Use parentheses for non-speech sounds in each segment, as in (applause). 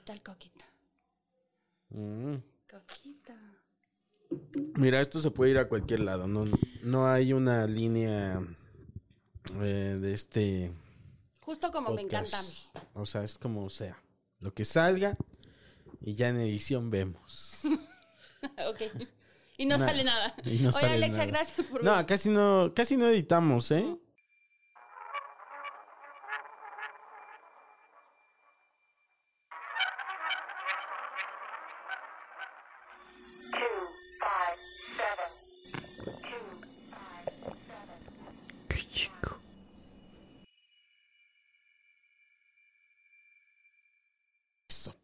¿Qué tal, Coquita? Mm. Coquita. Mira, esto se puede ir a cualquier lado. No, no hay una línea eh, de este. Justo como me encanta a mí. O sea, es como sea. Lo que salga y ya en edición vemos. (laughs) ok. Y no Nah, sale nada. y no Oye, sale Alexa, nada. gracias por No, casi no, casi no editamos, ¿eh?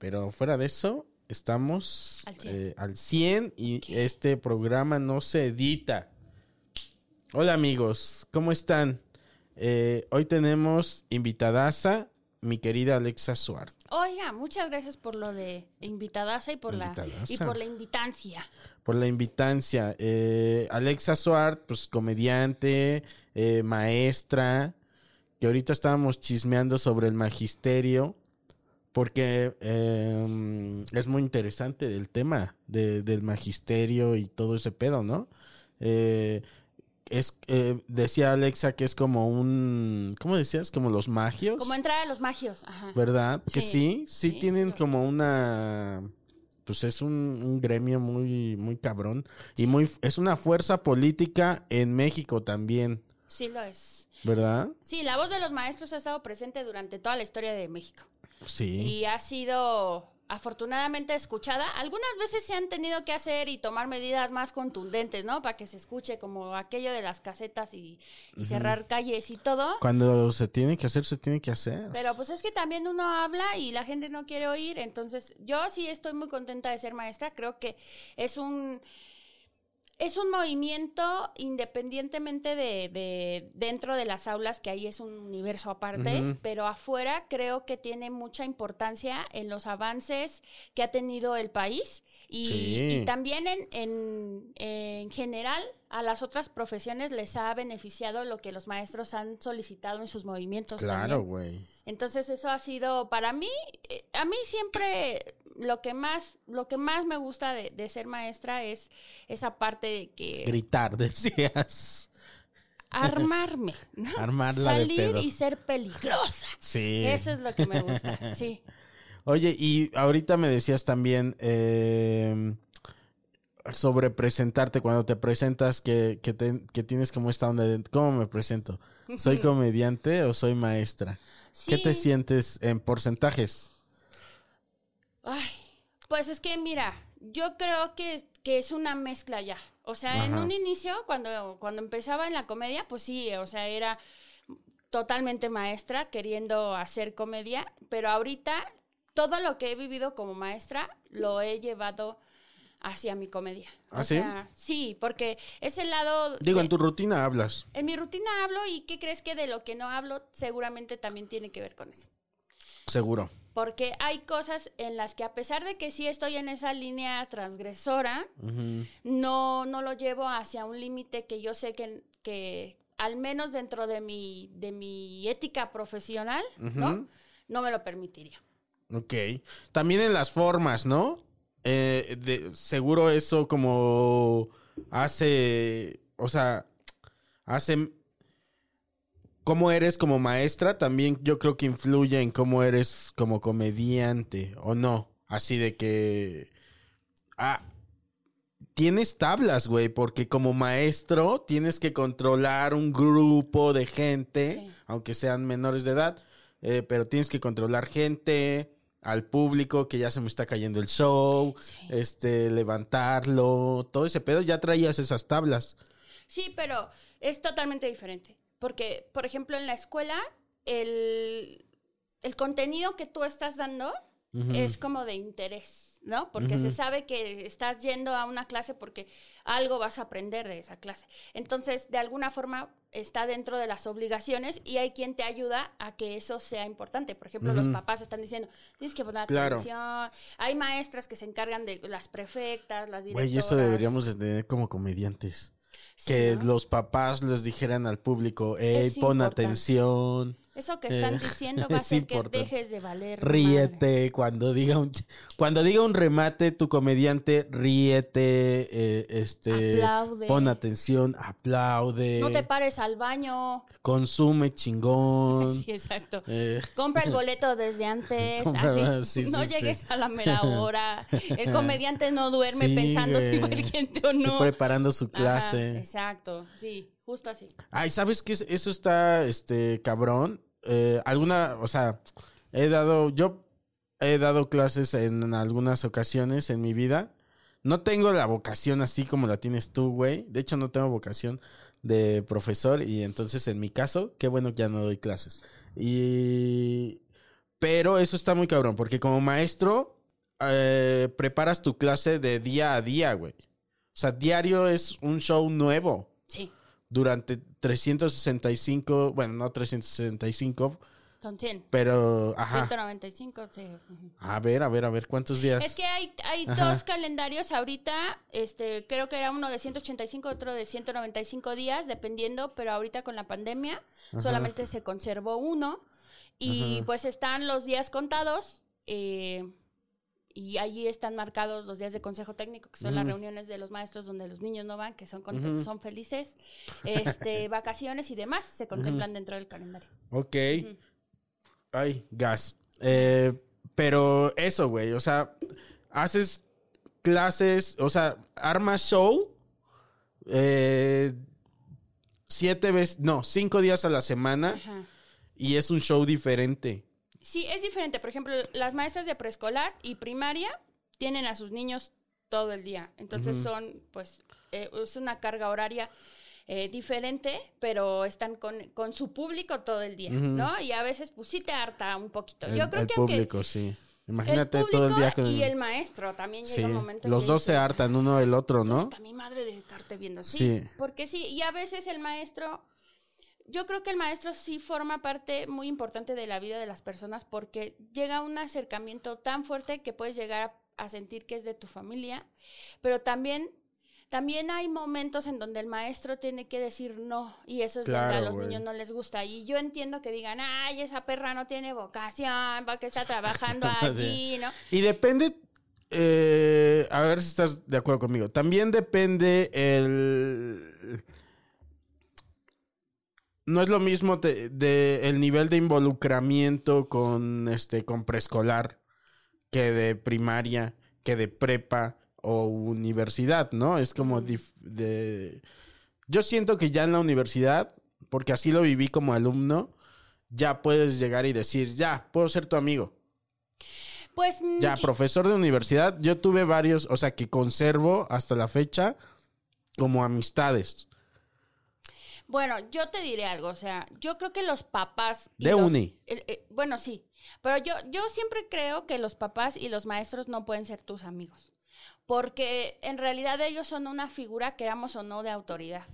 Pero fuera de eso, estamos Al 100. eh, al 100 y este programa no se edita. Hola amigos, ¿cómo están? Eh, hoy tenemos invitadaza, mi querida Alexa Suárez. Oiga, muchas gracias por lo de invitadaza y por la y por la invitancia. por la invitancia. Eh, Alexa Suart, pues comediante, eh, maestra, que ahorita estábamos chismeando sobre el magisterio, porque eh, es muy interesante el tema de- del magisterio y todo ese pedo, ¿no? Eh, es, eh, decía Alexa que es como un, ¿cómo decías? Como los magios. Como entrar a los magios. Ajá. ¿Verdad? Que Sí, sí, sí, sí, tienen sí. como una, pues es un, un gremio muy, muy cabrón y muy, es una fuerza política en México también, Sí lo es. ¿verdad? Sí, la voz de los maestros ha estado presente durante toda la historia de México. Sí. y ha sido afortunadamente escuchada. Algunas veces se han tenido que hacer y tomar medidas más contundentes, ¿no? Para que se escuche como aquello de las casetas y, y cerrar calles y todo. Cuando se tiene que hacer, se tiene que hacer. Pero pues es que también uno habla y la gente no quiere oír, entonces yo sí estoy muy contenta de ser maestra, creo que es un es un movimiento independientemente de, de dentro de las aulas, que ahí es un universo aparte, pero afuera creo que tiene mucha importancia en los avances que ha tenido el país y, Sí. y también en, en, en general a las otras profesiones les ha beneficiado lo que los maestros han solicitado en sus movimientos. Claro, güey. Entonces eso ha sido para mí, eh, a mí siempre lo que más, lo que más me gusta de, de ser maestra es esa parte de que Gritar, (laughs) decías. armarme, ¿no? Armarla de salir pedo. y ser peligrosa. Sí. Eso es lo que me gusta, sí. (laughs) Oye, y ahorita me decías también eh, sobre presentarte, cuando te presentas, que, que, te- que tienes como esta onda de, ¿cómo me presento? ¿Soy (laughs) comediante o soy maestra? ¿Qué te Sí. sientes en porcentajes? Ay, pues es que mira, yo creo que, que es una mezcla ya. O sea, en un inicio, cuando, cuando empezaba en la comedia, pues sí, o sea, era totalmente maestra queriendo hacer comedia, pero ahorita todo lo que he vivido como maestra lo he llevado hacia mi comedia. ¿Ah, o sí? sí, porque ese lado... Digo, de- en tu rutina hablas. en mi rutina hablo y ¿qué crees que de lo que no hablo seguramente también tiene que ver con eso? Seguro. Porque hay cosas en las que a pesar de que sí estoy en esa línea transgresora, no, no lo llevo hacia un límite que yo sé que, que al menos dentro de mi, de mi ética profesional, ¿no? No me lo permitiría. Ok. También en las formas, ¿no? Eh, de- seguro eso como hace, o sea, hace cómo eres como maestra también yo creo que influye en cómo eres como comediante o no. Así de que... Ah, tienes tablas, güey, porque como maestro tienes que controlar un grupo de gente, Sí. aunque sean menores de edad, eh, pero tienes que controlar gente, al público, que ya se me está cayendo el show, Sí. este, levantarlo, todo ese pedo, ya traías esas tablas. Sí, pero es totalmente diferente. Porque, por ejemplo, en la escuela, el, el contenido que tú estás dando es como de interés, ¿no? Porque se sabe que estás yendo a una clase porque algo vas a aprender de esa clase. Entonces, de alguna forma, está dentro de las obligaciones y hay quien te ayuda a que eso sea importante. Por ejemplo, los papás están diciendo, tienes que poner Claro. atención. Hay maestras que se encargan de las prefectas, las directoras. Güey, eso deberíamos de tener como comediantes. Que ¿no? los papás les dijeran al público, hey, Es pon importante. atención, Eso que están Eh, (laughs) diciendo va a hacer que dejes de valer. madre. ríete, cuando diga un cuando diga un remate, tu comediante, ríete, eh, este, Aplaude. pon atención, aplaude, No te pares al baño. consume chingón. (laughs) Sí, exacto. eh, Compra el (laughs) boleto desde antes, Compra- así. sí, no sí, llegues sí. a la mera hora. El comediante no duerme pensando si va gente o no. preparando su Ajá, clase. exacto, sí, justo así. Ay, ¿sabes qué? es? Eso está, este, cabrón. Eh, alguna, o sea, he dado, yo he dado clases en algunas ocasiones en mi vida. No tengo la vocación así como la tienes tú, güey. De hecho, no tengo vocación de profesor y entonces en mi caso, qué bueno que ya no doy clases. Y... Pero eso está muy cabrón, porque como maestro, eh, preparas tu clase de día a día, güey. O sea, diario es un show nuevo durante 365, bueno, no 365, son 100. pero, ajá. 195, sí. A ver, a ver, a ver, ¿cuántos días? Es que hay, hay Ajá. dos calendarios ahorita, este, creo que era uno de 185, otro de 195 días, dependiendo, pero ahorita con la pandemia solamente se conservó uno y pues están los días contados eh, y allí están marcados los días de consejo técnico, que son las reuniones de los maestros donde los niños no van, que son, conte- son felices, este, (laughs) vacaciones y demás, se contemplan dentro del calendario. Ok. Ay, gas. Eh, pero eso, güey, o sea, haces clases, o sea, armas show eh, siete veces, no, cinco días a la semana Ajá. y es un show diferente. Sí, es diferente. Por ejemplo, las maestras de preescolar y primaria tienen a sus niños todo el día. Entonces son, pues, eh, es una carga horaria eh, diferente, pero están con, con su público todo el día, ¿no? Y a veces, pues, sí te harta un poquito. El, Yo creo el que aunque público, sí. Imagínate todo el día con y el maestro también llega Sí, un momento en los que dos se hartan uno del otro, ¿no? hasta mi madre de estarte viendo. Sí, Sí. porque sí, y a veces el maestro, yo creo que el maestro sí forma parte muy importante de la vida de las personas porque llega un acercamiento tan fuerte que puedes llegar a, a sentir que es de tu familia, pero también... También hay momentos en donde el maestro tiene que decir no, y eso es donde a Claro, los niños no les gusta. Y yo entiendo que digan, ay, esa perra no tiene vocación, porque está trabajando (laughs) allí, ¿no? Y depende, eh, a ver si estás de acuerdo conmigo. También depende el... No es lo mismo te- de, el nivel de involucramiento con este con preescolar que de primaria, que de prepa o universidad, ¿no? Es como dif- de yo siento que ya en la universidad, porque así lo viví como alumno, ya puedes llegar y decir, ya, puedo ser tu amigo. Pues mm, Ya, profesor de universidad, yo tuve varios, o sea, que conservo hasta la fecha como amistades. Bueno, yo te diré algo, o sea, yo creo que los papás... y De los- uni. eh, bueno, sí, pero yo, yo siempre creo que los papás y los maestros no pueden ser tus amigos, porque en realidad ellos son una figura, queramos o no, de autoridad.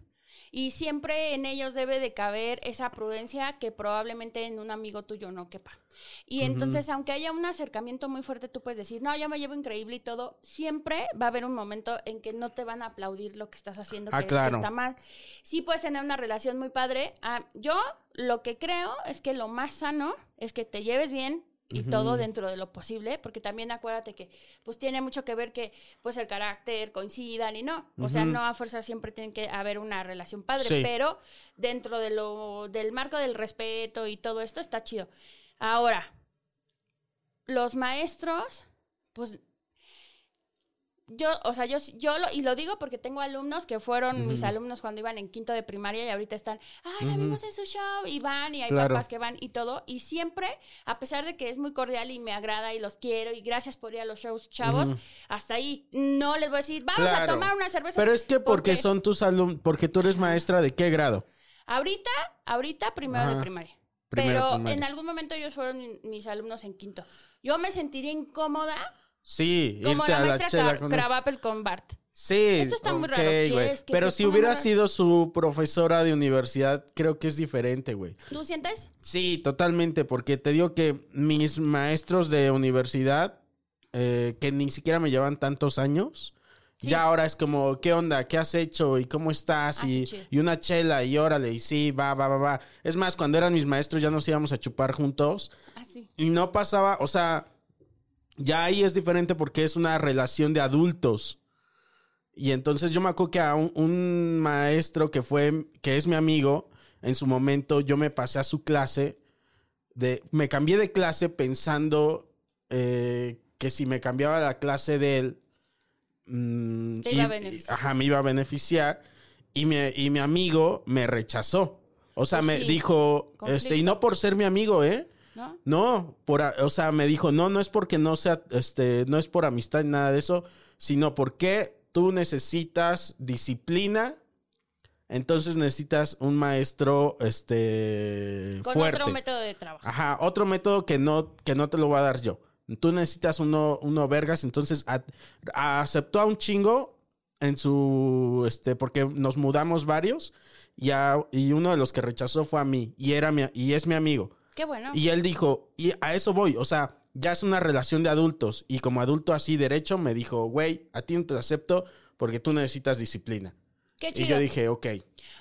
Y siempre en ellos debe de caber esa prudencia que probablemente en un amigo tuyo no quepa. Y entonces, aunque haya un acercamiento muy fuerte, tú puedes decir, no, yo me llevo increíble y todo, siempre va a haber un momento en que no te van a aplaudir lo que estás haciendo, Ah, que, que claro. está mal. Sí puedes tener una relación muy padre. Ah, yo lo que creo es que lo más sano es que te lleves bien y todo dentro de lo posible, porque también acuérdate que pues tiene mucho que ver que pues el carácter coincidan y no, o sea, no a fuerza siempre tiene que haber una relación padre, Sí. pero dentro de lo del marco del respeto y todo esto está chido. Ahora, los maestros, pues yo, o sea, yo, yo lo, y lo digo porque tengo alumnos que fueron mis alumnos cuando iban en quinto de primaria y ahorita están, ay, la vimos en su show, y van, y hay Claro. papás que van y todo. Y siempre, a pesar de que es muy cordial y me agrada y los quiero, y gracias por ir a los shows, chavos, hasta ahí. No les voy a decir, vamos a tomar una cerveza. Pero es que porque porque son tus alumnos, porque tú eres maestra de qué grado? Ahorita, ahorita, primero de primaria. Primero Pero primaria. en algún momento ellos fueron mi- mis alumnos en quinto. Yo me sentiría incómoda Sí, como irte la a la chela con él. Cravapel con Bart. Sí. Esto está muy raro, ¿qué es? Pero si hubiera raro. sido su profesora de universidad, creo que es diferente, güey. ¿Tú sientes? Sí, totalmente, porque te digo que mis maestros de universidad, eh, que ni siquiera me llevan tantos años, Sí. ya ahora es como, ¿qué onda? ¿Qué has hecho? ¿Y cómo estás? Ah, y, y una chela, y órale, y sí, va, va, va, va. Es más, cuando eran mis maestros ya nos íbamos a chupar juntos Así. y no pasaba, o sea, ya ahí es diferente porque es una relación de adultos. Y entonces yo me acuerdo que a un, un maestro que fue, que es mi amigo, en su momento yo me pasé a su clase, de, me cambié de clase pensando eh, que si me cambiaba la clase de él, mm, Te iba a y- beneficiar. ajá, me iba a beneficiar. Y mi, y mi amigo me rechazó. O sea, Pues me sí. dijo, este, y no por ser mi amigo, ¿eh? ¿No? No, por, o sea, me dijo, no, no es porque no sea, este, no es por amistad ni nada de eso, sino porque tú necesitas disciplina, entonces necesitas un maestro, este, Con fuerte. otro método de trabajo. Ajá, otro método que no, que no te lo voy a dar yo. Tú necesitas uno, uno vergas, entonces a- a- aceptó a un chingo en su, este, porque nos mudamos varios y, a- y uno de los que rechazó fue a mí y era mi, y es mi amigo. Qué bueno. Y él dijo, y a eso voy, o sea, ya es una relación de adultos. Y como adulto así derecho, me dijo, güey, a ti no te lo acepto porque tú necesitas disciplina. Qué Y chido. yo dije, ok.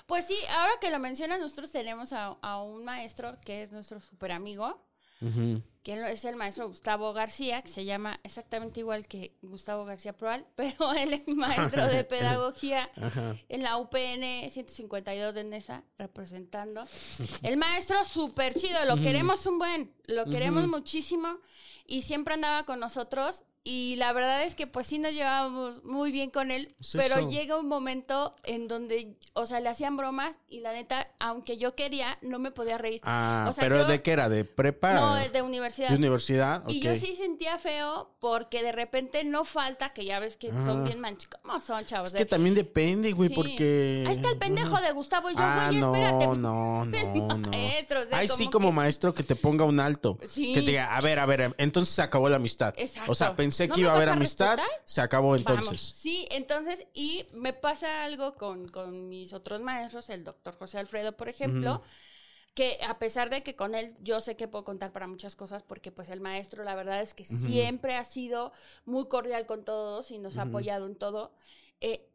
Pues sí, ahora que lo mencionas, nosotros tenemos a, a un maestro que es nuestro super amigo, Ujú. Que es el maestro Gustavo García, que se llama exactamente igual que Gustavo García Proal, (laughs) pero él es maestro de (laughs) pedagogía en la UPN 152 de Nesa, representando. El maestro súper chido, lo queremos un buen, lo queremos muchísimo y siempre andaba con nosotros. Y la verdad es que pues sí nos llevábamos muy bien con él, Es pero eso. llega un momento en donde, o sea, le hacían bromas y la neta, aunque yo quería, no me podía reír. Ah, O sea, pero yo- ¿de qué era? ¿De prepa? No, es de universidad. ¿De universidad? Y yo sí sentía feo porque de repente no falta, que ya ves que son Ajá. bien manchos. ¿Cómo son, chavos? Es que también depende, güey, Sí. porque... Ahí está el pendejo de Gustavo y yo, Ah, güey, no, espérate. no, no, no. maestro, o sea, Ay, sí, como que- maestro que te ponga un alto. Sí. Que te diga, a ver, a ver, entonces se acabó la amistad. Exacto. O sea, pensé ¿No que iba a haber a amistad, se acabó entonces. Vamos. Sí, entonces, y me pasa algo con, con mis otros maestros, el doctor José Alfredo, por ejemplo, que a pesar de que con él yo sé que puedo contar para muchas cosas, porque pues el maestro la verdad es que siempre ha sido muy cordial con todos y nos ha apoyado en todo, eh,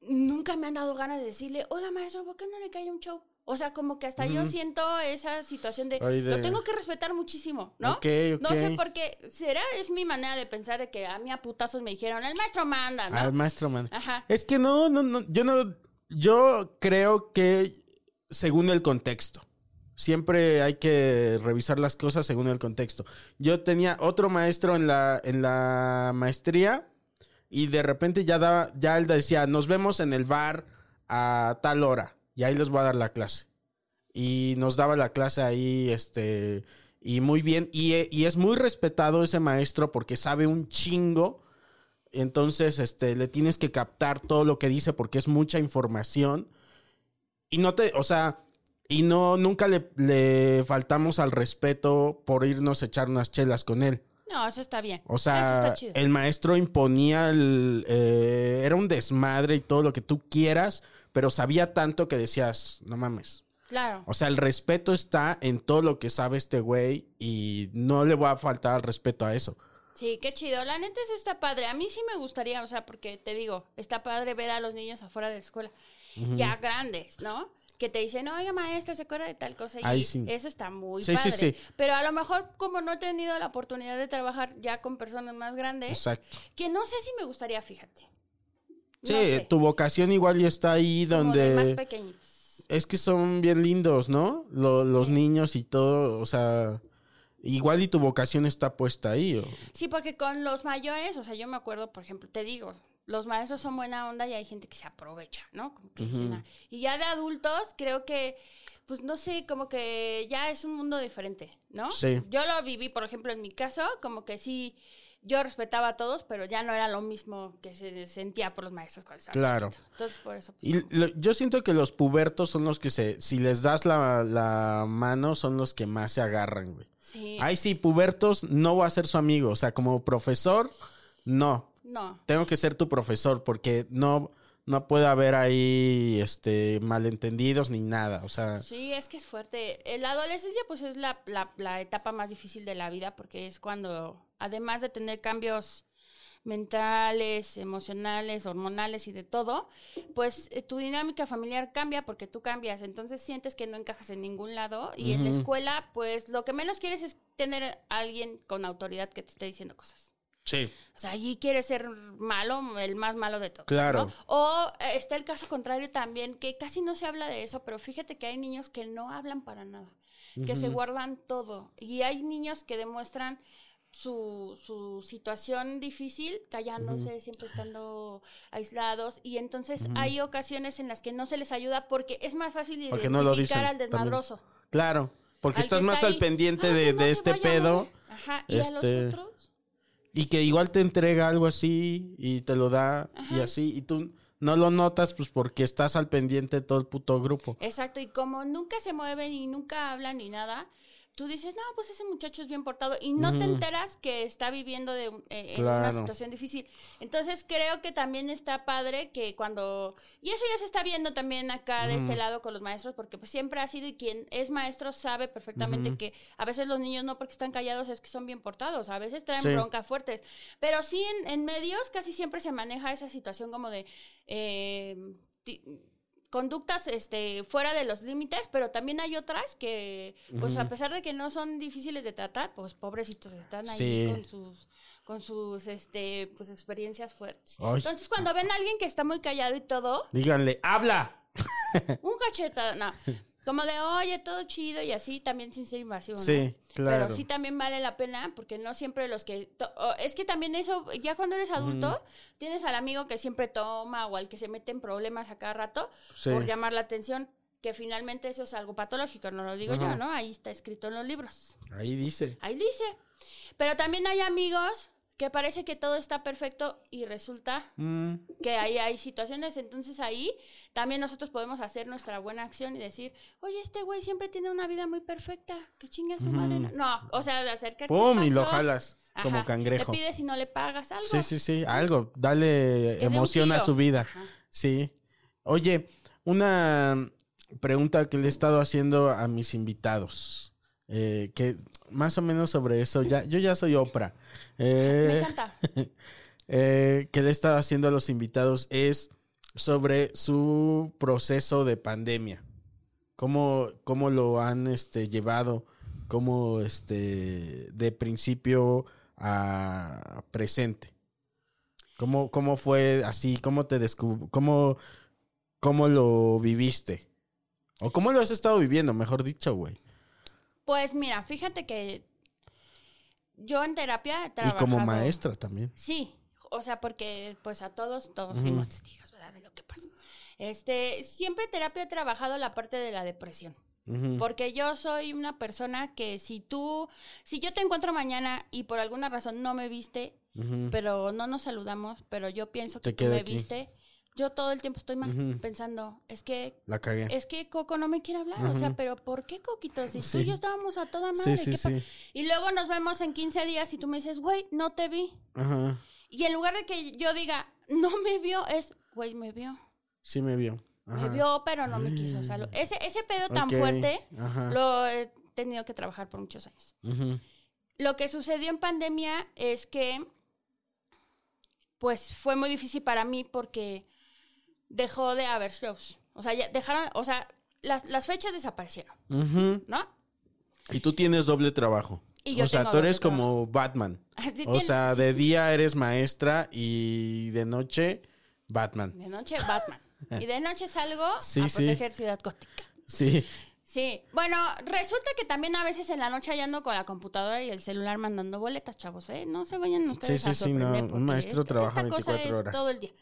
nunca me han dado ganas de decirle, oiga maestro, ¿por qué no le cae un show? O sea, como que hasta yo siento esa situación de, Ay, de- lo tengo que respetar muchísimo, ¿no? No sé por qué, será, es mi manera de pensar de que a mí a putazos me dijeron, el maestro manda, ¿no? Al maestro, man. Ajá. Es que no, no, no, yo no, yo creo que según el contexto. Siempre hay que revisar las cosas según el contexto. Yo tenía otro maestro en la, en la maestría y de repente ya daba, ya él decía, nos vemos en el bar a tal hora y ahí les voy a dar la clase. Y nos daba la clase ahí, este, y muy bien. Y, y es muy respetado ese maestro porque sabe un chingo. Entonces, este, le tienes que captar todo lo que dice porque es mucha información. Y no te, o sea, y no, nunca le, le faltamos al respeto por irnos a echar unas chelas con él. No, eso está bien. O sea, el maestro imponía, el, eh, era un desmadre y todo lo que tú quieras, pero sabía tanto que decías, no mames. Claro. O sea, el respeto está en todo lo que sabe este güey y no le va a faltar al respeto a eso. Sí, qué chido. La neta, eso está padre. A mí sí me gustaría, o sea, porque te digo, está padre ver a los niños afuera de la escuela, ya grandes, ¿no? Que te dicen, oiga maestra, ¿se acuerda de tal cosa? Y sí. eso está muy Sí, padre. sí. Pero a lo mejor, como no he tenido la oportunidad de trabajar ya con personas más grandes, Exacto. que no sé si me gustaría, fíjate. Sí, No sé, tu vocación igual ya está ahí como de más donde... pequeñitos. Es que son bien lindos, ¿no? Lo- los niños y todo, o sea... Igual y tu vocación está puesta ahí. o- Sí, porque con los mayores, o sea, yo me acuerdo, por ejemplo, te digo, los maestros son buena onda y hay gente que se aprovecha, ¿no? Como que dicen, "Ah". y ya de adultos, creo que, pues no sé, como que ya es un mundo diferente, ¿no? Sí. Yo lo viví, por ejemplo, en mi caso, como que sí, yo respetaba a todos, pero ya no era lo mismo que se sentía por los maestros cuando estaba Claro. chiquito. Entonces, por eso. pues, Y lo- yo siento que los pubertos son los que se... Si les das la, la mano, son los que más se agarran, güey. sí. Ay, sí, pubertos, no voy a ser su amigo. O sea, como profesor, no. No. Tengo que ser tu profesor porque no, no puede haber ahí este, malentendidos ni nada. O sea, Sí, es que es fuerte. Eh, La adolescencia, pues, es la, la- la etapa más difícil de la vida porque es cuando, además de tener cambios mentales, emocionales, hormonales y de todo, pues eh, tu dinámica familiar cambia porque tú cambias. Entonces sientes que no encajas en ningún lado y en la escuela, pues, lo que menos quieres es tener a alguien con autoridad que te esté diciendo cosas. Sí. O sea, allí quieres ser malo, el más malo de todos. Claro. ¿no? O eh, está el caso contrario también, que casi no se habla de eso, pero fíjate que hay niños que no hablan para nada, que se guardan todo. Y hay niños que demuestran su, su situación difícil callándose, siempre estando aislados. Y entonces hay ocasiones en las que no se les ayuda porque es más fácil Porque identificar no lo dicen. al desmadroso. Claro. Porque Al estás está más ahí, al pendiente "Ah, de, no este vaya a pedo. mover". Ajá, y a este, los otros. Y que igual te entrega algo así y te lo da y así. Y tú no lo notas pues porque estás al pendiente de todo el puto grupo. Exacto, y como nunca se mueven y nunca hablan ni nada, tú dices, no, pues ese muchacho es bien portado y no te enteras que está viviendo de, eh, en una situación difícil. Entonces creo que también está padre que cuando... Y eso ya se está viendo también acá de este lado con los maestros, porque pues siempre ha sido y quien es maestro sabe perfectamente que a veces los niños no porque están callados es que son bien portados, a veces traen Sí. broncas fuertes, pero sí en, en medios casi siempre se maneja esa situación como de... eh, conductas este fuera de los límites, pero también hay otras que pues a pesar de que no son difíciles de tratar, pues pobrecitos están ahí Sí. con sus con sus este pues experiencias fuertes. Ay. Entonces, cuando ven a alguien que está muy callado y todo, Díganle, habla. un cacheta, no, (laughs) como de, "Oye, todo chido" y así también sin ser invasivo, ¿no? Sí, claro. Pero sí también vale la pena porque no siempre los que... es que también eso, ya cuando eres adulto, tienes al amigo que siempre toma o al que se mete en problemas a cada rato Sí. por llamar la atención, que finalmente eso es algo patológico, no lo digo yo, ¿no? Ahí está escrito en los libros. Ahí dice. Ahí dice. Pero también hay amigos que parece que todo está perfecto y resulta Mm, que ahí hay situaciones, entonces ahí también nosotros podemos hacer nuestra buena acción y decir, oye, este güey siempre tiene una vida muy perfecta, que chinga su madre. No, o sea, de acercarte. ¡Pum! Y ¿qué lo jalas como cangrejo. Le pides si no le pagas algo. Sí, sí, sí. Algo. Dale emoción a su vida. Ajá. Sí. Oye, una pregunta que le he estado haciendo a mis invitados. eh, que más o menos sobre eso. Ya, yo ya soy Oprah. Eh, Me encanta. (laughs) eh, que le he estado haciendo a los invitados es sobre su proceso de pandemia. ¿Cómo, cómo lo han este, llevado? ¿Cómo este, de principio a presente? ¿Cómo, cómo fue así? ¿Cómo te descub cómo, cómo lo viviste? ¿O cómo lo has estado viviendo, mejor dicho, güey? Pues mira, fíjate que yo en terapia he Y como maestra también. Sí, o sea, porque pues a todos, todos fuimos testigos, ¿verdad? De lo que pasa. Este, siempre en terapia he trabajado la parte de la depresión. Porque yo soy una persona que si tú, si yo te encuentro mañana y por alguna razón no me viste, pero no nos saludamos, pero yo pienso Te que tú me aquí. viste, yo todo el tiempo estoy mal, pensando, es que La cagué. es que Coco no me quiere hablar, o sea, pero ¿por qué Coquito? Si tú y yo estábamos a toda madre, sí, ¿qué pa-?" sí. Y luego nos vemos en 15 días y tú me dices, güey, no te vi. Ajá. Y en lugar de que yo diga, no me vio, es, güey, me vio. Sí me vio. Ajá. Me vio, pero no me quiso. O sea, lo- ese, ese pedo tan fuerte ajá. lo he tenido que trabajar por muchos años. Ujú. Lo que sucedió en pandemia es que, pues, fue muy difícil para mí porque dejó de haber shows. O sea, ya dejaron, o sea, las, las fechas desaparecieron. ¿no? Y tú tienes doble trabajo. Y yo o sea, tú eres como Batman. (laughs) Sí, o sea, sí. de día eres maestra y de noche Batman. De noche, Batman. Y de noche salgo (laughs) Sí, a sí. proteger Ciudad Gótica. Sí. Sí, bueno, resulta que también a veces en la noche ya ando con la computadora y el celular mandando boletas, chavos, ¿eh? No se vayan ustedes Sí, a sí, sí, no, sorprender. un maestro trabaja esta cosa 24 es horas. todo el día.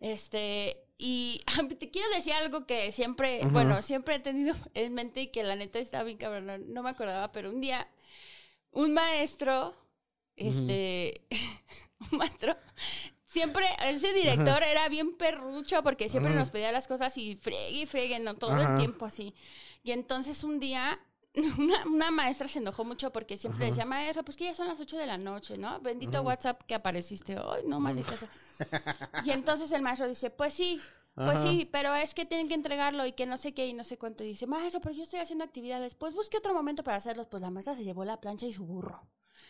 Este, y (laughs) te quiero decir algo que siempre, bueno, siempre he tenido (laughs) en mente y que la neta está bien cabrón, no, no me acordaba, pero un día un maestro, este, (laughs) un maestro, siempre, ese director era bien perrucho porque siempre nos pedía las cosas y friegue y friegue, no, todo Ajá. el tiempo así. Y entonces un día una, una maestra se enojó mucho porque siempre decía, maestra, pues que ya son las 8 de la noche, ¿no? Bendito WhatsApp que apareciste hoy, no maldita sea. (laughs) Y entonces el maestro dice, pues sí, pues Ajá. sí, pero es que tienen que entregarlo y que no sé qué y no sé cuánto. Y dice, maestro, pero yo estoy haciendo actividades, pues busque otro momento para hacerlos. Pues la maestra se llevó la plancha y su burro.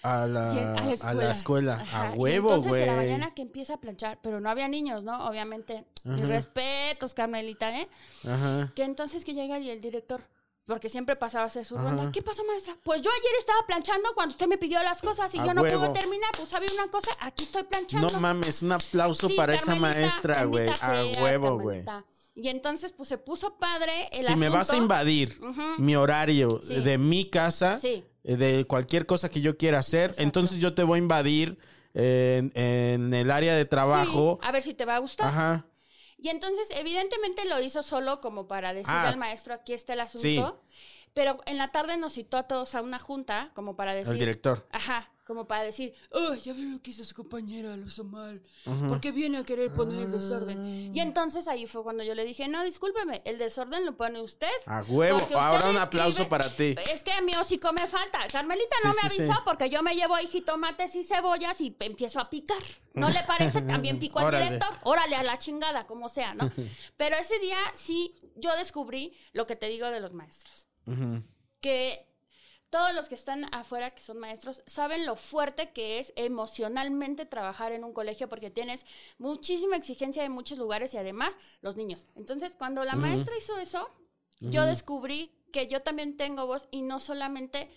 A la, Y en- a la escuela. A huevo, entonces güey. en la mañana que empieza a planchar, pero no había niños, ¿no? Obviamente. Mis respetos, Carmelita, ¿eh? Ajá. Que entonces que llega y el director, porque siempre pasaba a hacer su Ajá. ronda. ¿Qué pasó, maestra? Pues yo ayer estaba planchando cuando usted me pidió las cosas y A yo no huevo. puedo terminar. Pues había una cosa, aquí estoy planchando. No mames, un aplauso Sí, para esa maestra, güey. A huevo, güey. Y entonces, pues se puso padre el Si me vas a invadir mi horario Sí. de mi casa, Sí. eh, de cualquier cosa que yo quiera hacer, Exacto. entonces yo te voy a invadir en, en el área de trabajo. A ver si te va a gustar. Ajá. Y entonces, evidentemente lo hizo solo como para decirle Ah. al maestro, aquí está el asunto. Sí. Pero en la tarde nos citó a todos a una junta, como para decir... El director. Ajá, como para decir, oh, ya ve lo que hizo su compañera, lo hizo mal. porque viene a querer poner el desorden? Y entonces ahí fue cuando yo le dije, no, discúlpeme, el desorden lo pone usted. A huevo. Ahora un aplauso escribe- para ti. Es que a mi hocico me falta. Carmelita Sí, no me sí, avisó sí. porque yo me llevo ahí jitomates y cebollas y empiezo a picar. ¿No le parece? (laughs) También pico al director. Órale, a la chingada, como sea, ¿no? (laughs) Pero ese día sí, yo descubrí lo que te digo de los maestros. Que todos los que están afuera, que son maestros, saben lo fuerte que es emocionalmente trabajar en un colegio porque tienes muchísima exigencia de muchos lugares y además los niños. Entonces, cuando la maestra hizo eso, yo descubrí que yo también tengo voz y no solamente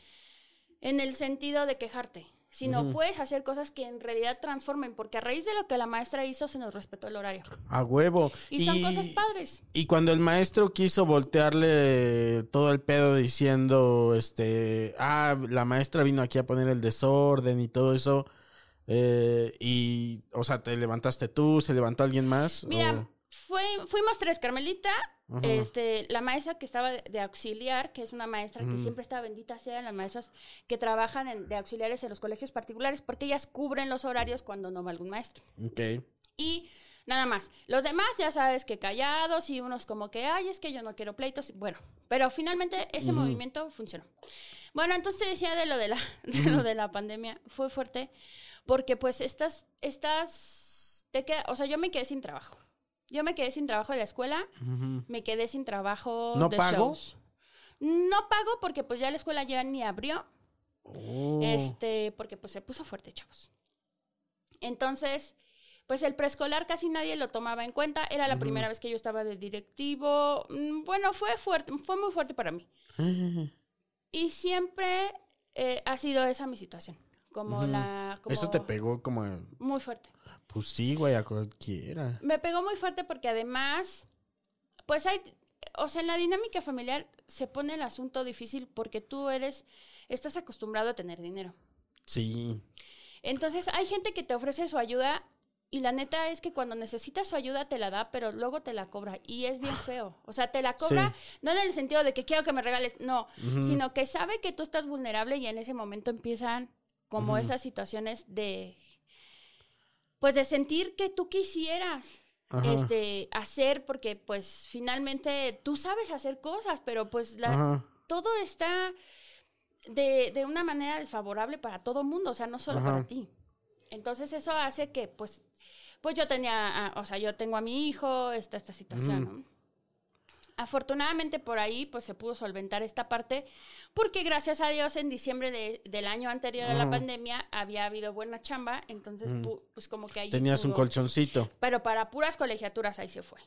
en el sentido de quejarte, sino puedes hacer cosas que en realidad transformen, porque a raíz de lo que la maestra hizo se nos respetó el horario. A huevo. Y, son cosas padres. Y cuando el maestro quiso voltearle todo el pedo diciendo, este, ah, la maestra vino aquí a poner el desorden y todo eso, eh, y, o sea, te levantaste tú, se levantó alguien más. Mira, o- fue, fuimos tres, Carmelita, este, la maestra que estaba de, auxiliar, que es una maestra que siempre está bendita sea las maestras que trabajan en- de auxiliares en los colegios particulares, porque ellas cubren los horarios cuando no va algún maestro. Ok. Y nada más. Los demás ya sabes que callados y unos como que, ay, es que yo no quiero pleitos. Bueno, pero finalmente ese movimiento funcionó. Bueno, entonces te decía de lo de la, (laughs) de lo de la pandemia. Fue fuerte porque pues estas, estas, te queda, o sea, yo me quedé sin trabajo. Yo me quedé sin trabajo de la escuela, me quedé sin trabajo ¿No de pago? shows. No pago porque pues ya la escuela ya ni abrió. Oh. Este, porque pues se puso fuerte, chavos. Entonces, pues el preescolar casi nadie lo tomaba en cuenta. Era la primera vez que yo estaba de directivo. Mm, Bueno, fue fuerte, fue muy fuerte para mí. (laughs) Y siempre eh, ha sido esa mi situación. Como la. Como Eso te pegó como, Muy fuerte. pues sí, güey, a cualquiera. Me pegó muy fuerte porque además, pues hay, o sea, en la dinámica familiar se pone el asunto difícil porque tú eres, estás acostumbrado a tener dinero. Sí. Entonces hay gente que te ofrece su ayuda y la neta es que cuando necesitas su ayuda te la da, pero luego te la cobra y es bien feo. O sea, te la cobra no en el sentido de que quiero que me regales, no, sino que sabe que tú estás vulnerable y en ese momento empiezan como esas situaciones de pues de sentir que tú quisieras Ajá. este hacer porque pues finalmente tú sabes hacer cosas, pero pues la, Ajá. todo está de, de una manera desfavorable para todo mundo, o sea, no solo Ajá. para ti. Entonces eso hace que, pues, pues yo tenía, o sea, yo tengo a mi hijo, está esta situación, ¿no? Afortunadamente por ahí pues se pudo solventar esta parte porque gracias a Dios en diciembre de- del año anterior a la pandemia había habido buena chamba, entonces pu- pues como que ahí Tenías un colchoncito. Pero para puras colegiaturas ahí se fue.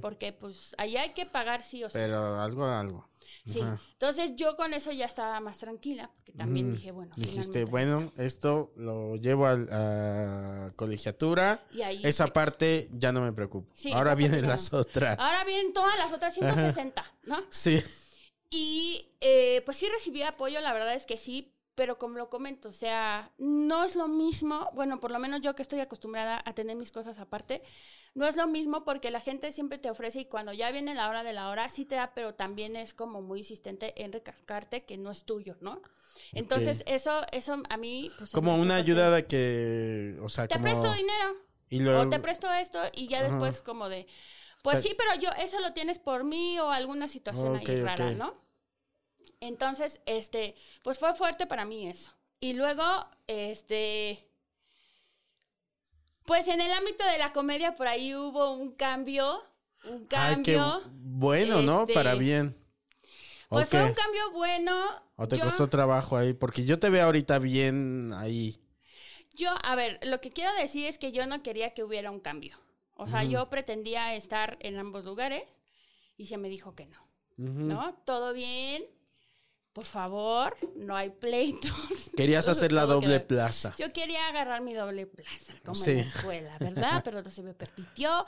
Porque pues ahí hay que pagar sí o sí. Pero algo, algo. Sí. Ajá. Entonces yo con eso ya estaba más tranquila, porque también Ujú. dije, bueno, Dijiste, bueno, esto lo llevo al- a colegiatura. Y ahí Esa se- parte ya no me preocupo. Sí, Ahora vienen las no. otras. Ahora vienen todas las otras 160, ¿no? Sí. Y eh, pues sí recibí apoyo, la verdad es que sí, pero como lo comento, o sea, no es lo mismo, bueno, por lo menos yo que estoy acostumbrada a tener mis cosas aparte, no es lo mismo porque la gente siempre te ofrece y cuando ya viene la hora de la hora sí te da, pero también es como muy insistente en recalcarte que no es tuyo, ¿no? Entonces, eso, eso a mí... Pues, Como una fuerte. ayuda de que, o sea, Te como... presto dinero. Y luego... O te presto esto y ya después como de, pues sí, pero yo eso lo tienes por mí o alguna situación ahí rara. ¿no? Entonces, este, pues fue fuerte para mí eso. Y luego, este, pues en el ámbito de la comedia por ahí hubo un cambio, un Ay, qué cambio. bueno, ¿no? este, Para bien. Pues ¿O fue un cambio bueno. ¿O te Yo- costó trabajo ahí? Porque yo te veo ahorita bien ahí. Yo, a ver, lo que quiero decir es que yo no quería que hubiera un cambio. O sea, yo pretendía estar en ambos lugares y se me dijo que no. ¿No? Todo bien. Por favor, no hay pleitos. (laughs) Querías hacer la doble plaza. Yo quería agarrar mi doble plaza, como Sí. en la escuela, ¿verdad? Pero no se me permitió.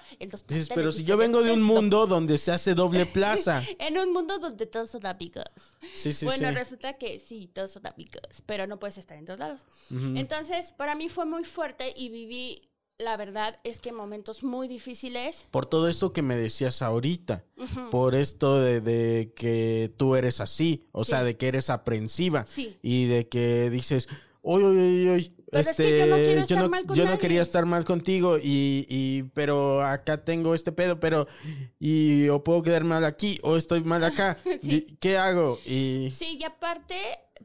Dices, pero si yo vengo de un mundo donde se hace doble (laughs) plaza. En un mundo donde todos son amigos. Sí, sí, bueno, sí. resulta que sí, todos son amigos, pero no puedes estar en todos lados. Entonces, para mí fue muy fuerte y viví, la verdad, es que momentos muy difíciles. Por todo esto que me decías ahorita. Por esto de, de que tú eres así. O Sí. sea, de que eres aprensiva. Sí. Y de que dices, oy, oy, oy, oy. Pero es este, que yo no quiero yo estar no, mal con yo no nadie". quería estar mal contigo y, y pero acá tengo este pedo, pero y o puedo quedar mal aquí o estoy mal (laughs) acá. Sí. ¿Qué hago? Y Sí, y aparte,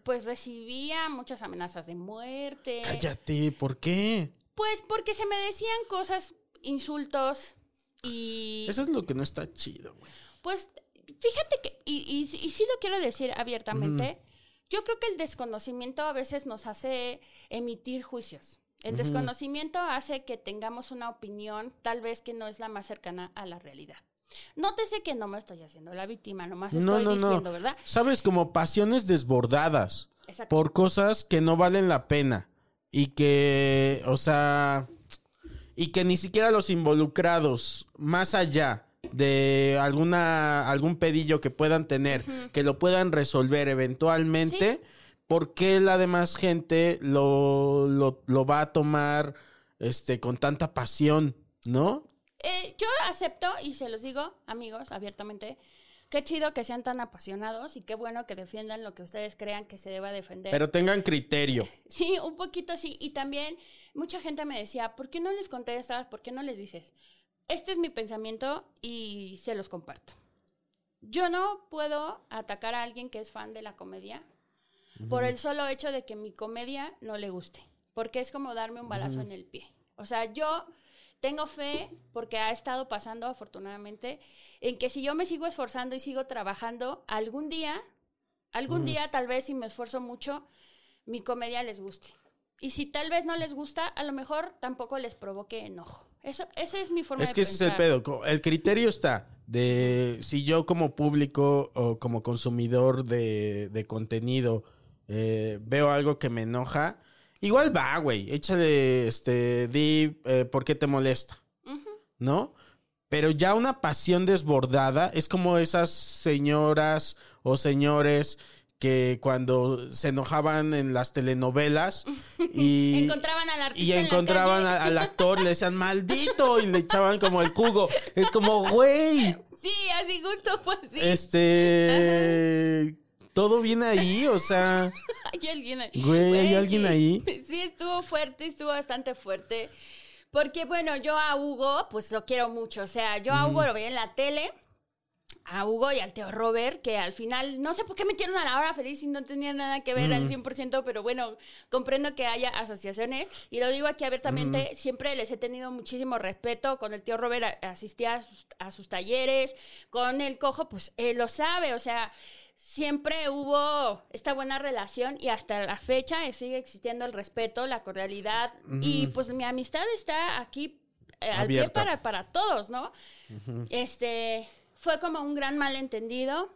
pues recibía muchas amenazas de muerte. cállate, ¿por qué? Pues porque se me decían cosas, insultos y... Eso es lo que no está chido, güey. Pues fíjate que, y, y, y sí lo quiero decir abiertamente, yo creo que el desconocimiento a veces nos hace emitir juicios. El desconocimiento hace que tengamos una opinión tal vez que no es la más cercana a la realidad. Nótese que no me estoy haciendo la víctima, nomás No, estoy no, no. diciendo, ¿verdad? Sabes, como pasiones desbordadas. Exacto. por cosas que no valen la pena y que, o sea, y que ni siquiera los involucrados, más allá de alguna algún pedillo que puedan tener, que lo puedan resolver eventualmente, ¿por qué la demás gente lo, lo, lo va a tomar este con tanta pasión, no? Eh, yo acepto y se los digo, amigos, abiertamente. Qué chido que sean tan apasionados y qué bueno que defiendan lo que ustedes crean que se deba defender. Pero tengan criterio. (laughs) Sí, un poquito sí. Y también mucha gente me decía, ¿por qué no les contestas? ¿Por qué no les dices? Este es mi pensamiento y se los comparto. Yo no puedo atacar a alguien que es fan de la comedia por el solo hecho de que mi comedia no le guste, porque es como darme un balazo en el pie. O sea, yo tengo fe, porque ha estado pasando afortunadamente, en que si yo me sigo esforzando y sigo trabajando, algún día, algún día tal vez si me esfuerzo mucho, mi comedia les guste. Y si tal vez no les gusta, a lo mejor tampoco les provoque enojo. Eso, esa es mi forma Es de que ese es el pedo. El criterio está de si yo como público o como consumidor de, de contenido eh, veo algo que me enoja, igual va, güey. Échale, este, di eh, por qué te molesta, ¿no? Pero ya una pasión desbordada es como esas señoras o señores que cuando se enojaban en las telenovelas y (laughs) Encontraban al artista y en la encontraban calle. al actor, le decían maldito y le echaban como el jugo. Es como, güey, Sí, así justo fue así. este. Todo viene ahí, o sea. (laughs) Hay alguien ahí. Güey, ¿hay alguien sí. ahí? (laughs) Sí, estuvo fuerte, estuvo bastante fuerte. Porque, bueno, yo a Hugo, pues lo quiero mucho. O sea, yo a Hugo lo veía en la tele. a Hugo y al tío Robert, que al final, no sé por qué metieron a la hora feliz y no tenía nada que ver al 100%, pero bueno, comprendo que haya asociaciones. Y lo digo aquí abiertamente, siempre les he tenido muchísimo respeto. Con el tío Robert asistía a sus, a sus talleres, con el cojo, pues él lo sabe, o sea, siempre hubo esta buena relación y hasta la fecha eh, sigue existiendo el respeto, la cordialidad y pues mi amistad está aquí eh, al pie para, para todos, ¿no? Este fue como un gran malentendido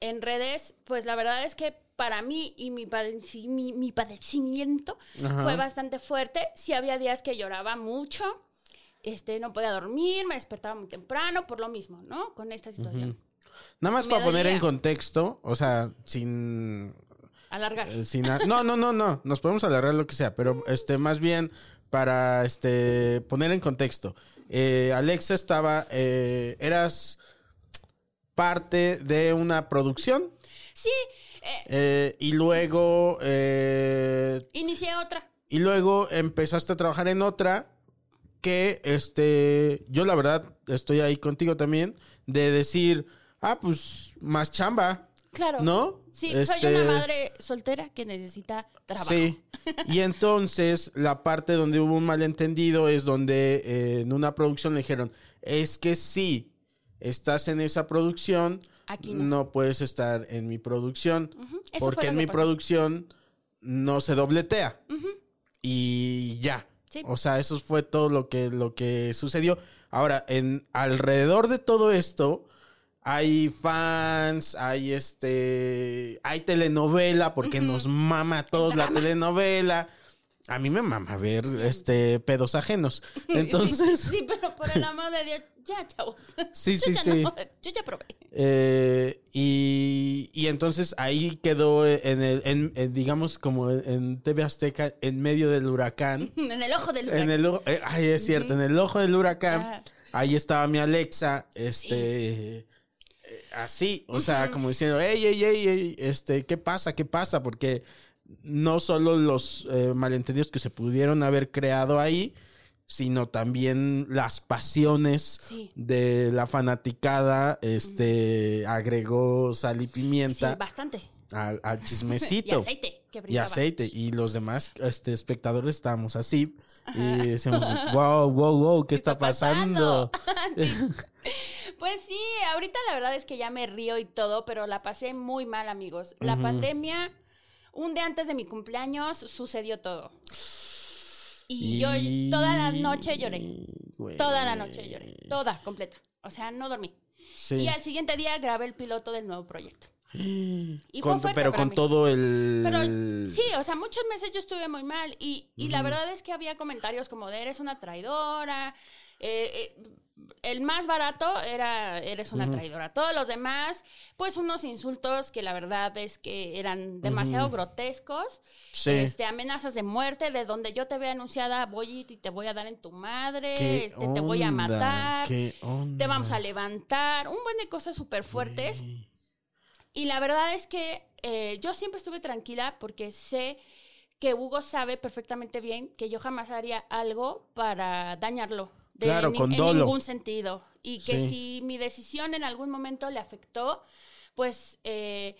en redes, pues la verdad es que para mí y mi, padeci- mi, mi padecimiento Ajá. fue bastante fuerte. Sí había días que lloraba mucho, este, no podía dormir, me despertaba muy temprano por lo mismo, ¿no? Con esta situación. Nada más Me para poner en contexto, o sea, sin Alargar. Eh, sin a- no, no, no, no. Nos podemos alargar lo que sea, pero este, más bien para este poner en contexto. Eh, Alexa estaba. eh, eras parte de una producción. Sí, eh, y luego. inicié otra. y luego empezaste a trabajar en otra. Que este. Yo la verdad estoy ahí contigo también. De decir. Ah, pues. Más chamba. Claro. ¿No? Sí, soy Este- una madre soltera que necesita trabajo. Sí. (laughs) Y entonces la parte donde hubo un malentendido es donde eh, en una producción le dijeron, es que si estás en esa producción, Aquí no. puedes estar en mi producción, porque en mi pasó. producción no se dobletea. Y ya. Sí. O sea, eso fue todo lo que, lo que sucedió. Ahora, en alrededor de todo esto, hay fans, hay este, hay telenovela, porque nos mama a todos la telenovela. A mí me mama ver este pedos ajenos. (laughs) Entonces, Sí, sí, pero por el amor de Dios, ya, chavos. Sí, Yo sí, (laughs) ya sí. no, yo ya probé. eh, y, y entonces ahí quedó en el, en, en, digamos, como en TV Azteca, en medio del huracán. (laughs) En el ojo del En huracán. el ojo, eh, ay, es cierto, en el ojo del huracán. Ahí estaba mi Alexa, este, así, o sea, como diciendo, ey, ey, ey, ey, este, ¿qué pasa? ¿Qué pasa? Porque no solo los eh, malentendidos que se pudieron haber creado ahí, sino también las pasiones Sí. de la fanaticada, este, agregó sal y Sí, pimienta bastante. al, al (laughs) Y chismecito aceite, que y aceite. Y los demás este, espectadores estábamos así. Y decíamos, wow, wow, wow, ¿qué, está, pasando? (laughs) (laughs) (laughs) Pues sí, ahorita la verdad es que ya me río y todo, pero la pasé muy mal, amigos. La pandemia, un día antes de mi cumpleaños, sucedió todo. Y, yo toda la noche lloré. Güey. Toda la noche lloré. Toda, completa. O sea, no dormí. Sí. Y al siguiente día grabé el piloto del nuevo proyecto. (gasps) Y fue Con- pero con mí. todo el... Pero sí, o sea, muchos meses yo estuve muy mal y, y la verdad es que había comentarios como de eres una traidora. eh, eh, el más barato era eres una traidora. Todos los demás, pues unos insultos que la verdad es que eran demasiado grotescos. Sí. Este, amenazas de muerte, de donde yo te vea anunciada, voy a ir y te voy a dar en tu madre, ¿Qué este, te voy a matar, te vamos a levantar, un buen de cosas súper fuertes. Y la verdad es que eh, yo siempre estuve tranquila porque sé que Hugo sabe perfectamente bien que yo jamás haría algo para dañarlo. De Claro, ni- con en dolo. ningún sentido. Y que Sí. si mi decisión en algún momento le afectó, pues eh,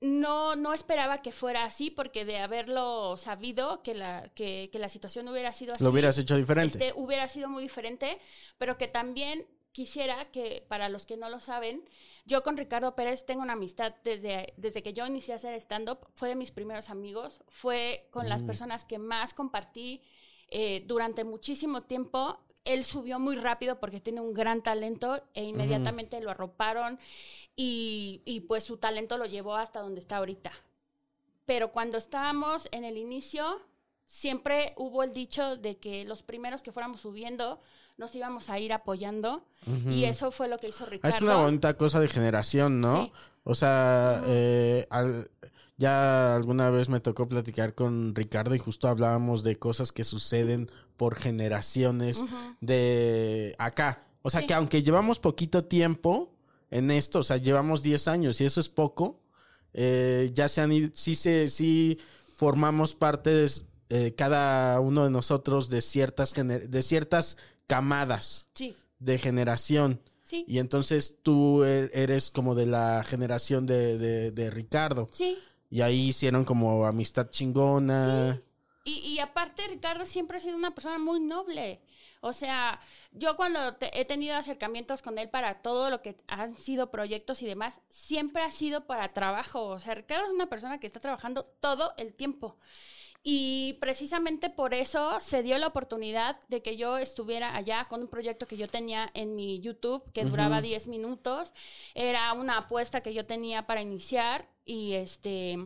no, no esperaba que fuera así, porque de haberlo sabido que la, que, que la situación hubiera sido así. Lo hubieras hecho diferente. Este, hubiera sido muy diferente, pero que también quisiera que, para los que no lo saben, yo con Ricardo Pérez tengo una amistad desde, desde que yo inicié a hacer stand-up, fue de mis primeros amigos, fue con Mm. las personas que más compartí eh, durante muchísimo tiempo. Él subió muy rápido porque tiene un gran talento e inmediatamente lo arroparon y, y pues su talento lo llevó hasta donde está ahorita. Pero cuando estábamos en el inicio, siempre hubo el dicho de que los primeros que fuéramos subiendo nos íbamos a ir apoyando y eso fue lo que hizo Ah, Ricardo. Es una bonita cosa de generación, ¿no? Sí. O sea, eh, al- ya alguna vez me tocó platicar con Ricardo y justo hablábamos de cosas que suceden por generaciones de acá. O sea, Sí. que aunque llevamos poquito tiempo en esto, o sea, llevamos 10 años y eso es poco, eh, ya se han ido, sí, se, sí formamos parte de, eh, cada uno de nosotros de ciertas, gener- de ciertas camadas Sí, de generación. Sí. Y entonces tú e- eres como de la generación de, de- de Ricardo. Sí. Y ahí hicieron como amistad chingona. Y, y aparte, Ricardo siempre ha sido una persona muy noble. O sea, yo cuando te- he tenido acercamientos con él para todo lo que han sido proyectos y demás, siempre ha sido para trabajo. O sea, Ricardo es una persona que está trabajando todo el tiempo. Y precisamente por eso se dio la oportunidad de que yo estuviera allá con un proyecto que yo tenía en mi YouTube, que duraba 10 minutos. Era una apuesta que yo tenía para iniciar y este...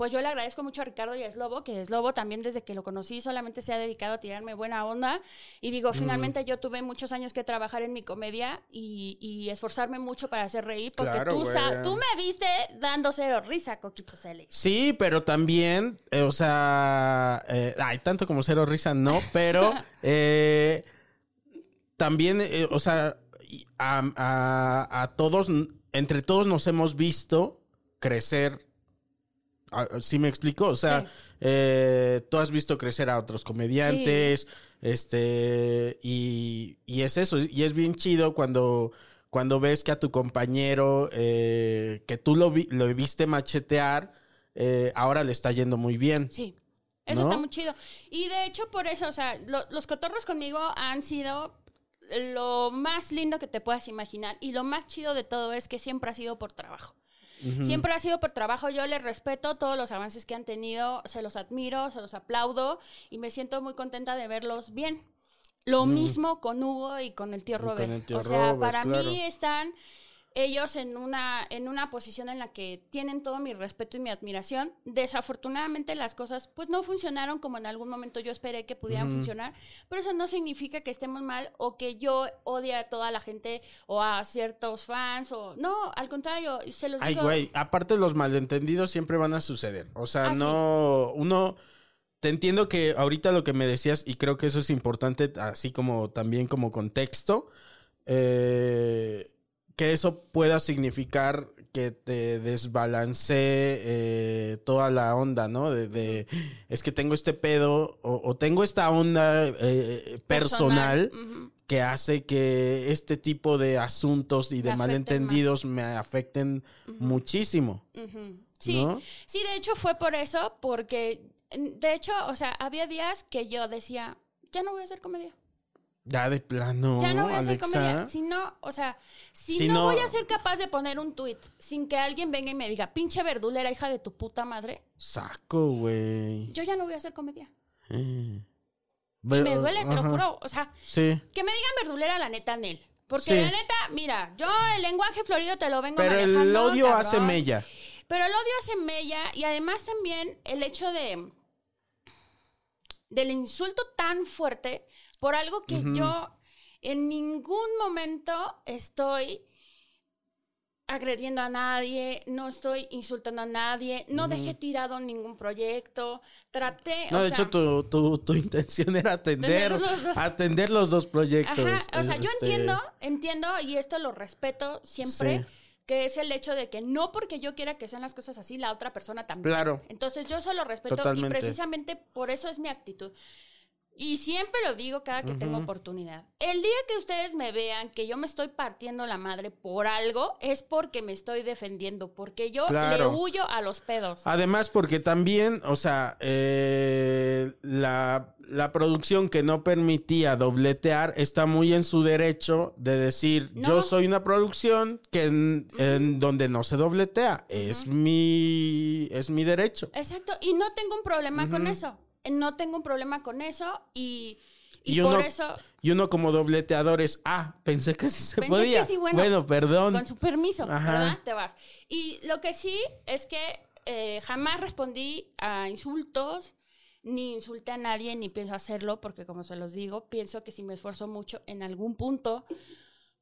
Pues yo le agradezco mucho a Ricardo y a Slobo, que Slobo también desde que lo conocí solamente se ha dedicado a tirarme buena onda. Y digo, finalmente yo tuve muchos años que trabajar en mi comedia y, y esforzarme mucho para hacer reír, porque Claro, tú, tú me viste dando cero risa, Coquito Celis. Sí, pero también, eh, o sea, eh, ay, tanto como cero risa, no, pero (laughs) eh, también, eh, o sea, a- a todos, entre todos nos hemos visto crecer. Ah, ¿Sí me explico? O sea, Sí. eh, tú has visto crecer a otros comediantes, este, y, y es eso, y es bien chido cuando, cuando ves que a tu compañero, eh, que tú lo, vi- lo viste machetear, eh, ahora le está yendo muy bien. Sí. Eso ¿No? está muy chido. Y de hecho, por eso, o sea, lo- los cotorros conmigo han sido lo más lindo que te puedas imaginar. Y lo más chido de todo es que siempre ha sido por trabajo. Siempre ha sido por trabajo. Yo les respeto todos los avances que han tenido, se los admiro, se los aplaudo y me siento muy contenta de verlos bien. Lo mismo con Hugo y con el tío Robert. el tío o sea, Robert, para claro. mí están ellos en una, en una posición en la que tienen todo mi respeto y mi admiración. Desafortunadamente las cosas pues no funcionaron como en algún momento yo esperé que pudieran funcionar, pero eso no significa que estemos mal o que yo odie a toda la gente o a ciertos fans o no, al contrario, se los Ay, digo. güey, aparte los malentendidos siempre van a suceder. O sea, Ah, sí. no, uno, te entiendo que ahorita lo que me decías, y creo que eso es importante, así como también como contexto, eh, que eso pueda significar que te desbalancee eh, toda la onda, ¿no? De, de, es que tengo este pedo o, o tengo esta onda eh, personal, que hace que este tipo de asuntos y Me de malentendidos me afecten muchísimo. Sí, ¿No? sí, de hecho fue por eso, porque de hecho, o sea, había días que yo decía, ya no voy a hacer comedia. Ya de plano, Ya no voy a hacer comedia. Si no, o sea, si, Si no, no- voy a ser capaz de poner un tweet sin que alguien venga y me diga, pinche verdulera, hija de tu puta madre, Saco, güey. yo ya no voy a hacer comedia. Eh. Y me duele, te lo juro. O sea, Sí. que me digan verdulera, la neta, Nel. Porque Sí. la neta, mira, yo el lenguaje florido te lo vengo Pero el manejando, odio cabrón. hace mella. Pero el odio hace mella y además también el hecho de del insulto tan fuerte por algo que yo en ningún momento estoy agrediendo a nadie, no estoy insultando a nadie, no dejé tirado ningún proyecto, traté, No, o de sea, hecho, tu, tu, tu intención era atender, los dos. atender los dos proyectos. Ajá, o sea, yo este, entiendo, entiendo y esto lo respeto siempre, Sí. Que es el hecho de que no porque yo quiera que sean las cosas así, la otra persona también. Claro. Entonces yo solo respeto Totalmente. y precisamente por eso es mi actitud. Y siempre lo digo cada que tengo oportunidad. El día que ustedes me vean que yo me estoy partiendo la madre por algo, es porque me estoy defendiendo, porque yo Claro. le huyo a los pedos. Además, porque también, o sea, eh, la, la producción que no permitía dobletear está muy en su derecho de decir, No. yo soy una producción que en, en donde no se dobletea. Es mi es mi derecho. Exacto, y no tengo un problema con eso. No tengo un problema con eso y, y, Y por eso, Y uno como dobleteador es, ah, pensé que sí se Pensé podía. que sí, bueno. perdón. con su permiso, Ajá. ¿verdad? Te vas. Y lo que sí es que eh, jamás respondí a insultos, ni insulté a nadie, ni pienso hacerlo, porque como se los digo, pienso que si me esfuerzo mucho en algún punto,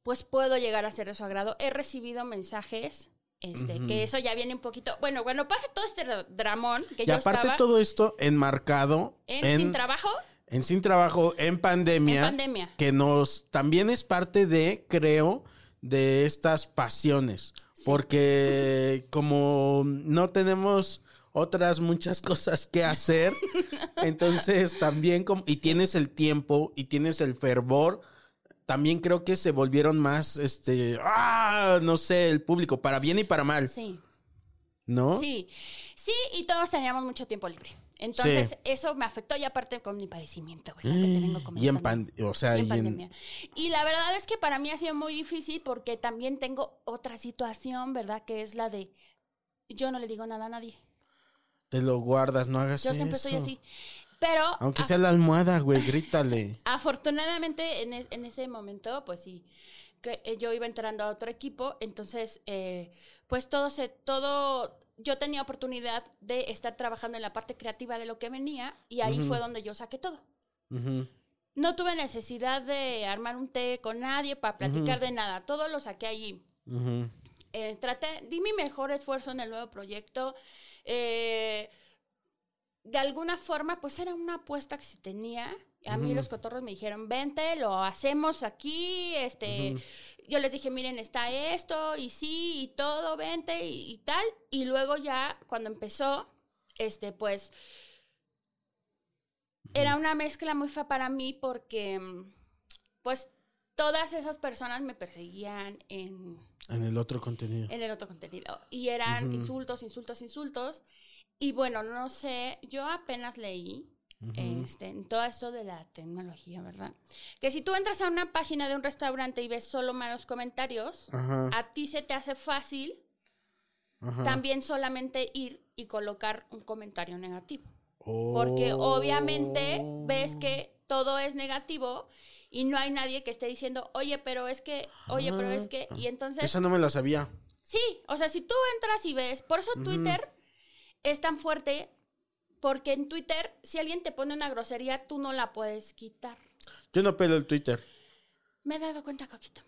pues puedo llegar a ser de su agrado. He recibido mensajes, este, que eso ya viene un poquito. Bueno, cuando pasa todo este dra- dramón, que y yo aparte estaba todo esto enmarcado en, en, sin trabajo, en sin trabajo, en pandemia, En pandemia. que nos también es parte de, creo, de estas pasiones. Porque como no tenemos otras muchas cosas que hacer, (laughs) entonces también como, y tienes el tiempo y tienes el fervor, también creo que se volvieron más, este, ah, no sé, el público, para bien y para mal, Sí. ¿no? Sí, sí, y todos teníamos mucho tiempo libre. Entonces, Sí. eso me afectó y aparte con mi padecimiento, güey, que te vengo Y en comentando. pan, o sea, Y en y en- pandemia. Y la verdad es que para mí ha sido muy difícil porque también tengo otra situación, ¿verdad? Que es la de yo no le digo nada a nadie. te lo guardas, no hagas Yo eso. siempre estoy así. Pero Aunque sea la almohada, güey, grítale. afortunadamente en, es- en ese momento, pues sí, que eh, yo iba entrando a otro equipo, entonces, eh, pues todo se, todo, yo tenía oportunidad de estar trabajando en la parte creativa de lo que venía y ahí fue donde yo saqué todo. No tuve necesidad de armar un té con nadie para platicar de nada, todo lo saqué allí. Eh, traté, di mi mejor esfuerzo en el nuevo proyecto. eh, de alguna forma, pues era una apuesta que se tenía. A mí los cotorros me dijeron, vente, lo hacemos aquí. Este, yo les dije, miren, está esto, y sí, y todo, vente, y, y tal. Y luego ya, cuando empezó, este, pues, era una mezcla muy fea para mí porque, pues, todas esas personas me perseguían en En el otro contenido. en el otro contenido. Y eran insultos, insultos, insultos. Y bueno, no sé, yo apenas leí este, en todo esto de la tecnología, ¿verdad? Que si tú entras a una página de un restaurante y ves solo malos comentarios, a ti se te hace fácil también solamente ir y colocar un comentario negativo. Oh. Porque obviamente ves que todo es negativo y no hay nadie que esté diciendo, oye, pero es que, oye, pero es que, y entonces... Esa no me la sabía. Sí, o sea, si tú entras y ves, por eso Twitter es tan fuerte, porque en Twitter, si alguien te pone una grosería, tú no la puedes quitar. Yo no pelo el Twitter. Me he dado cuenta, Coquito.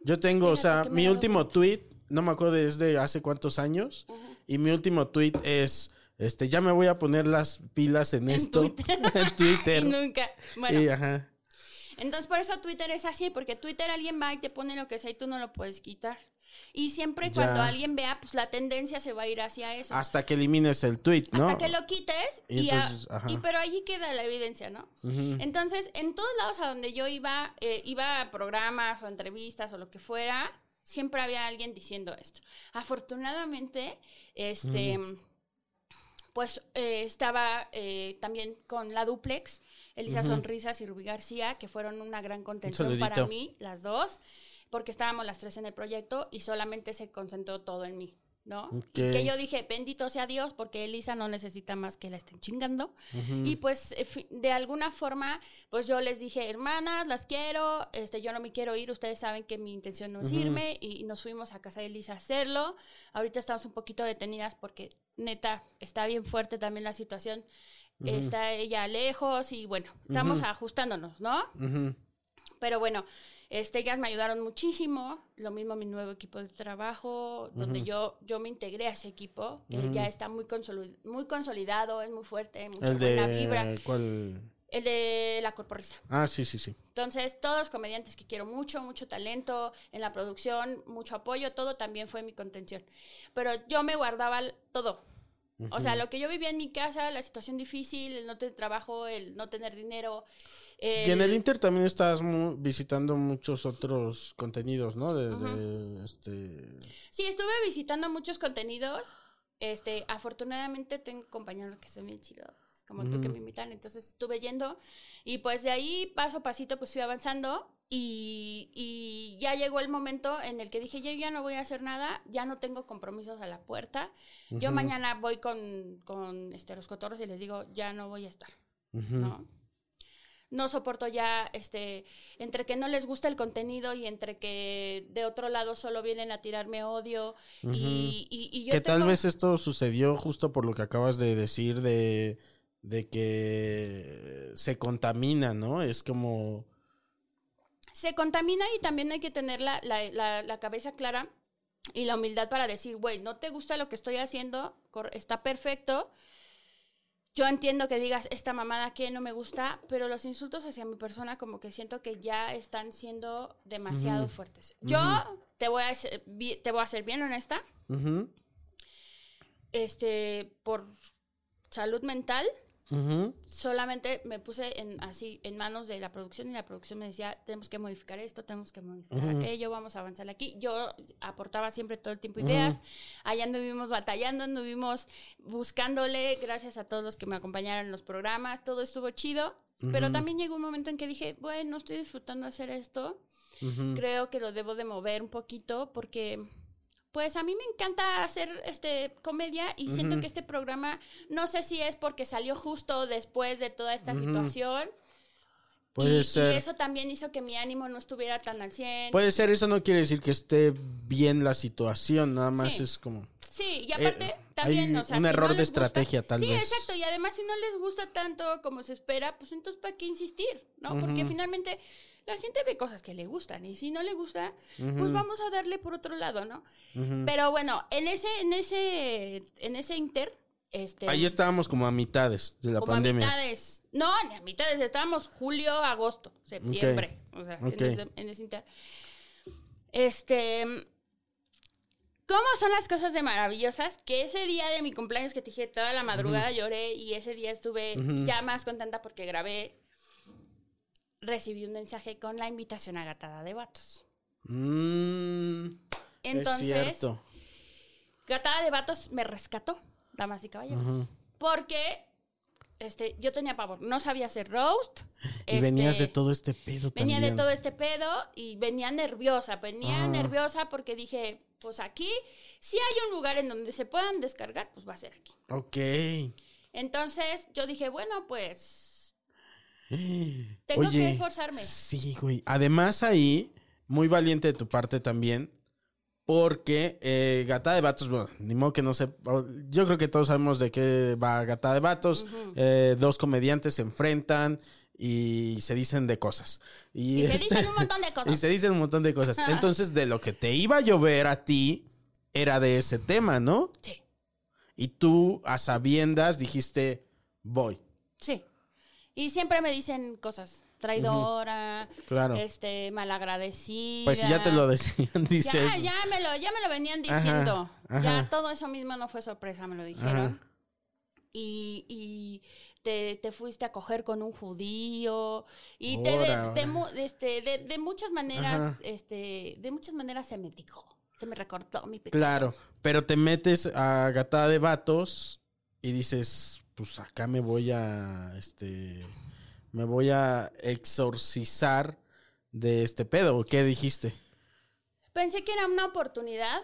Yo tengo, o sea, mi último tweet, no me acuerdo desde hace cuántos años, y mi último tweet es, este, ya me voy a poner las pilas en, esto, Twitter. (laughs) en Twitter. (laughs) Y nunca. Bueno, Y, ajá. entonces por eso Twitter es así, porque Twitter alguien va y te pone lo que sea y tú no lo puedes quitar. Y siempre Ya. cuando alguien vea, pues la tendencia se va a ir hacia eso. Hasta que elimines el tweet, ¿no? Hasta que lo quites Y entonces, y pero allí queda la evidencia, ¿no? Entonces, en todos lados a donde yo iba, eh, iba a programas o entrevistas o lo que fuera, siempre había alguien diciendo esto. Afortunadamente, este, pues eh, estaba eh, también con la duplex, Elisa Sonrisas y Rubí García, que fueron una gran contención para mí, las dos, porque estábamos las tres en el proyecto y solamente se concentró todo en mí. ¿no? Ok. Que yo dije, bendito sea Dios, porque Elisa no necesita más que la estén chingando. Y pues, eh, de alguna forma, pues yo les dije, hermanas, las quiero, este, yo no me quiero ir, ustedes saben que mi intención no es irme, y, nos fuimos a casa de Elisa a hacerlo. Ahorita estamos un poquito detenidas porque, neta, está bien fuerte también la situación. Está ella lejos y bueno, estamos ajustándonos, ¿no? Pero bueno, este, ellas me ayudaron muchísimo. Lo mismo mi nuevo equipo de trabajo, donde yo, yo me integré a ese equipo, que ya está muy, consoli- muy consolidado, es muy fuerte, mucha El buena vibra. El de la corporrisa. Ah, sí, sí, sí. Entonces, todos comediantes que quiero mucho, mucho talento en la producción, mucho apoyo, todo también fue mi contención. Pero yo me guardaba todo. O sea, lo que yo vivía en mi casa, la situación difícil, el no tener trabajo, el no tener dinero. Y en el Inter también estás mu- visitando muchos otros contenidos, ¿no? De, de, este... Sí, estuve visitando muchos contenidos. Este, afortunadamente tengo compañeros que son bien chidos, como tú que me invitan, entonces estuve yendo y pues de ahí paso a pasito pues fui avanzando y, y ya llegó el momento en el que dije, yo ya no voy a hacer nada, ya no tengo compromisos a la puerta. Yo mañana voy con, con este, los cotorros y les digo, ya no voy a estar, ¿no? No soporto ya, este, entre que no les gusta el contenido y entre que de otro lado solo vienen a tirarme odio y, y, y yo que tal vez esto sucedió justo por lo que acabas de decir de, de que se contamina, ¿no? Es como... se contamina y también hay que tener la, la, la, la cabeza clara y la humildad para decir, güey, no te gusta lo que estoy haciendo, está perfecto. Yo entiendo que digas esta mamada que no me gusta, pero los insultos hacia mi persona como que siento que ya están siendo demasiado fuertes. Yo te voy a ser, te voy a ser bien honesta, este, por salud mental, Solamente me puse en así en manos de la producción y la producción me decía tenemos que modificar esto tenemos que modificar aquello vamos a avanzar aquí yo aportaba siempre todo el tiempo ideas. Allá anduvimos batallando anduvimos buscándole gracias a todos los que me acompañaron en los programas todo estuvo chido. Pero también llegó un momento en que dije bueno estoy disfrutando hacer esto. Creo que lo debo de mover un poquito porque pues a mí me encanta hacer este comedia y siento que este programa no sé si es porque salió justo después de toda esta situación Puede y, ser. y eso también hizo que mi ánimo no estuviera tan al 100. Puede ser, eso no quiere decir que esté bien la situación, nada más Sí. es como... Sí, y aparte Eh, también, hay o sea, un si error no de gusta- estrategia, tal sí, vez. exacto, y además si no les gusta tanto como se espera, pues entonces ¿para qué insistir? ¿No? Porque finalmente la gente ve cosas que le gustan y si no le gusta, pues vamos a darle por otro lado, ¿no? Pero bueno, en ese en ese en ese inter este Ahí estábamos como a mitades de la como pandemia. a mitades. No, ni a mitades, estábamos julio, agosto, septiembre. O sea, en, ese, en ese inter. Este. ¿Cómo son las cosas de maravillosas? Que ese día de mi cumpleaños que te dije toda la madrugada lloré y ese día estuve ya más contenta porque grabé. Recibí un mensaje con la invitación a Gatada de Vatos. Mm, es Entonces, cierto. Gatada de Vatos me rescató, damas y caballeros. Porque este, yo tenía pavor, no sabía hacer roast. Y venías este, de todo este pedo Venía también. de todo este pedo y venía nerviosa. Venía Ah. nerviosa porque dije, pues aquí, si hay un lugar en donde se puedan descargar, pues va a ser aquí. Ok. Entonces yo dije, bueno, pues (gasps) tengo Oye, que esforzarme. Sí, güey. Además ahí, muy valiente de tu parte también, porque eh, Gata de Vatos, bueno, ni modo que no sé, yo creo que todos sabemos de qué va Gata de Vatos. Eh, dos comediantes se enfrentan y se dicen de cosas. Y, Y se este- dicen un montón de cosas. (laughs) Y se dicen un montón de cosas. Entonces, de lo que te iba a llover a ti, era de ese tema, ¿no? Sí, Y tú, a sabiendas, dijiste, voy. sí. Y siempre me dicen cosas. Traidora, Claro. este, malagradecida. Pues si ya te lo decían, (laughs) dices. Ya, ya me lo, ya me lo venían diciendo. ajá. Ya todo eso mismo no fue sorpresa, me lo dijeron. Ajá. Y, y te, te fuiste a coger con un judío. Y te de, Ora, de este, de, de muchas maneras, este, de muchas maneras se me dijo. Se me recortó mi pecado. Claro, pero te metes a gatada de vatos y dices, pues acá me voy a, este, me voy a exorcizar de este pedo. ¿Qué dijiste? Pensé que era una oportunidad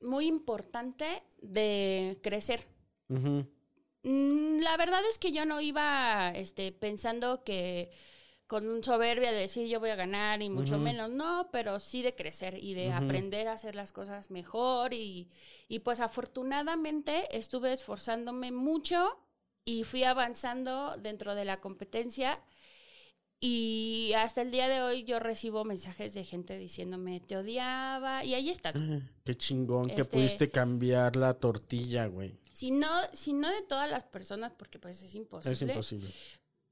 muy importante de crecer. Mm, La verdad es que yo no iba este, pensando que con soberbia de decir yo voy a ganar y mucho menos, no, pero sí de crecer y de aprender a hacer las cosas mejor y, y pues afortunadamente estuve esforzándome mucho y fui avanzando dentro de la competencia y hasta el día de hoy yo recibo mensajes de gente diciéndome te odiaba y ahí están. Qué chingón que Este- pudiste cambiar la tortilla, güey. Si no, si no de todas las personas, porque pues es imposible. Es imposible.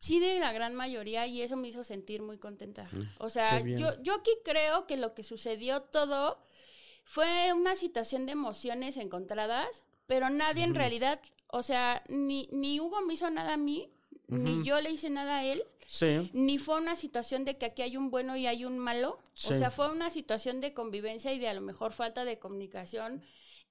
Sí, de la gran mayoría, y eso me hizo sentir muy contenta. O sea, Mm, qué bien. yo, yo aquí creo que lo que sucedió todo fue una situación de emociones encontradas, pero nadie en realidad, o sea, ni, ni Hugo me hizo nada a mí, ni yo le hice nada a él, Sí. ni fue una situación de que aquí hay un bueno y hay un malo. Sí. O sea, fue una situación de convivencia y de a lo mejor falta de comunicación.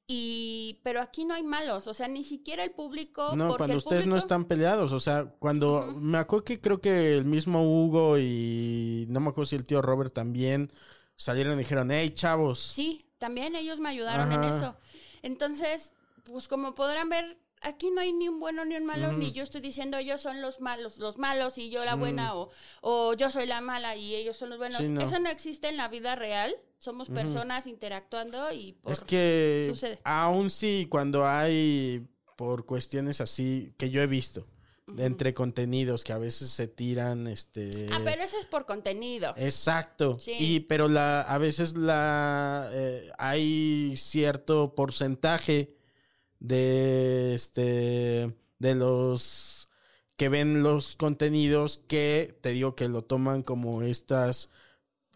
Y, pero aquí no hay malos, o sea, ni siquiera el público. No, cuando el ustedes no están peleados, o sea, cuando me acuerdo que creo que el mismo Hugo y no me acuerdo si el tío Robert también salieron y dijeron, hey, chavos. Sí, también ellos me ayudaron en eso. Entonces, pues como podrán ver, aquí no hay ni un bueno ni un malo, ni yo estoy diciendo ellos son los malos, los malos y yo la buena, o, o yo soy la mala y ellos son los buenos. Sí, no. Eso no existe en la vida real. Somos personas interactuando y por... Es que sucede. aún sí, cuando hay por cuestiones así que yo he visto, entre contenidos que a veces se tiran, este... Ah, pero eso es por contenido. Exacto. Sí. Y pero la a veces la eh, hay cierto porcentaje de este de los que ven los contenidos que te digo que lo toman como estas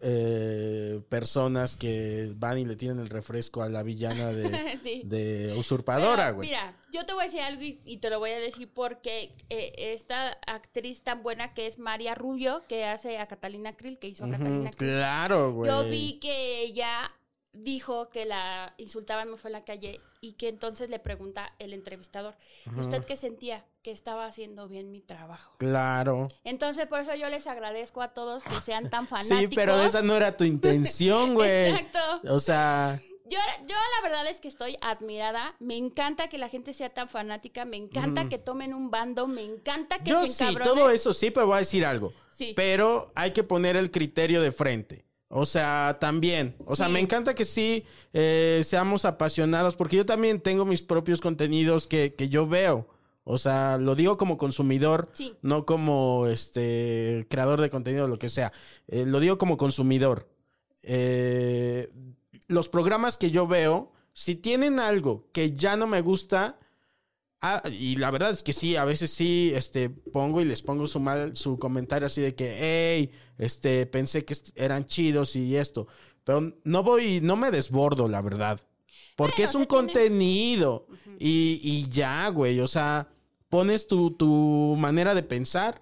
eh, personas que van y le tienen el refresco a la villana de, (laughs) Sí. de usurpadora, güey. Mira, yo te voy a decir algo y, y te lo voy a decir porque eh, esta actriz tan buena que es María Rubio, que hace a Catalina Krill, que hizo a Catalina Krill. claro, güey. Yo vi que ella dijo que la insultaban muy fue en la calle y que entonces le pregunta el entrevistador, ¿usted qué sentía? Que estaba haciendo bien mi trabajo. Claro. Entonces, por eso yo les agradezco a todos que sean tan fanáticos. (laughs) Sí, pero esa no era tu intención, güey. Exacto. O sea, Yo, yo la verdad es que estoy admirada. Me encanta que la gente sea tan fanática. Me encanta que tomen un bando. Me encanta que yo se sí, todo eso sí, pero voy a decir algo. Sí. Pero hay que poner el criterio de frente. O sea, también. O sea, Sí. me encanta que sí eh, seamos apasionados, porque yo también tengo mis propios contenidos que, que yo veo. O sea, lo digo como consumidor, Sí. no como este creador de contenido, lo que sea. Eh, lo digo como consumidor. Eh, los programas que yo veo, si tienen algo que ya no me gusta, Ah, y la verdad es que sí, a veces sí, este, pongo y les pongo su mal, su comentario así de que, hey, este, pensé que eran chidos y esto. Pero no voy, no me desbordo, la verdad. Porque es un tiene- contenido. y, y ya, güey. O sea, pones tu, tu manera de pensar.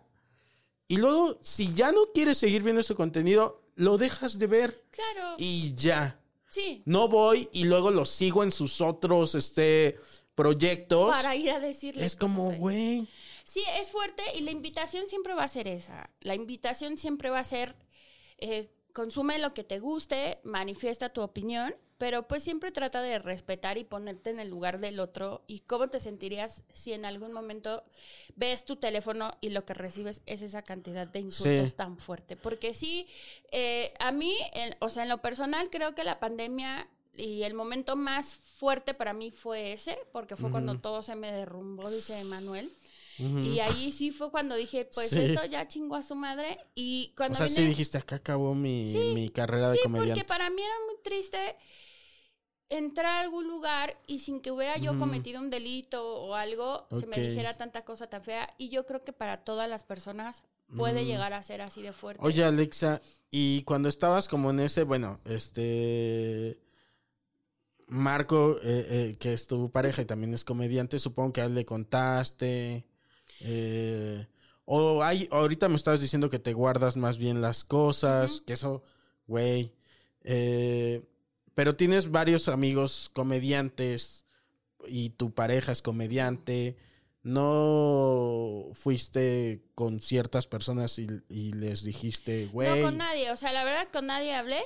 Y luego, si ya no quieres seguir viendo ese contenido, lo dejas de ver. Claro. Y ya. Sí. No voy y luego lo sigo en sus otros, este, proyectos. Para ir a decirles. Es como, güey. Sí, es fuerte y la invitación siempre va a ser esa. La invitación siempre va a ser, eh, consume lo que te guste, manifiesta tu opinión, pero pues siempre trata de respetar y ponerte en el lugar del otro. ¿Y cómo te sentirías si en algún momento ves tu teléfono y lo que recibes es esa cantidad de insultos Sí. tan fuerte? Porque sí, eh, a mí, en- o sea, en lo personal, creo que la pandemia y el momento más fuerte para mí fue ese, porque fue cuando todo se me derrumbó, dice Manuel. Y ahí sí fue cuando dije, pues Sí. esto ya chingó a su madre. Y O cuando sea, vine- sí dijiste, acá acabó mi, Sí, mi carrera de Sí, comediante. porque para mí era muy triste entrar a algún lugar y sin que hubiera yo cometido un delito o algo, se me dijera tanta cosa tan fea. Y yo creo que para todas las personas puede llegar a ser así de fuerte. Oye, Alexa, y cuando estabas como en ese, bueno, este. Marco, eh, eh, que es tu pareja y también es comediante, supongo que a él le contaste. eh, o hay, ahorita me estabas diciendo que te guardas más bien las cosas, que eso, güey. eh, pero tienes varios amigos comediantes y tu pareja es comediante. ¿No fuiste con ciertas personas y, y les dijiste, güey? No con nadie, o sea, la verdad con nadie hablé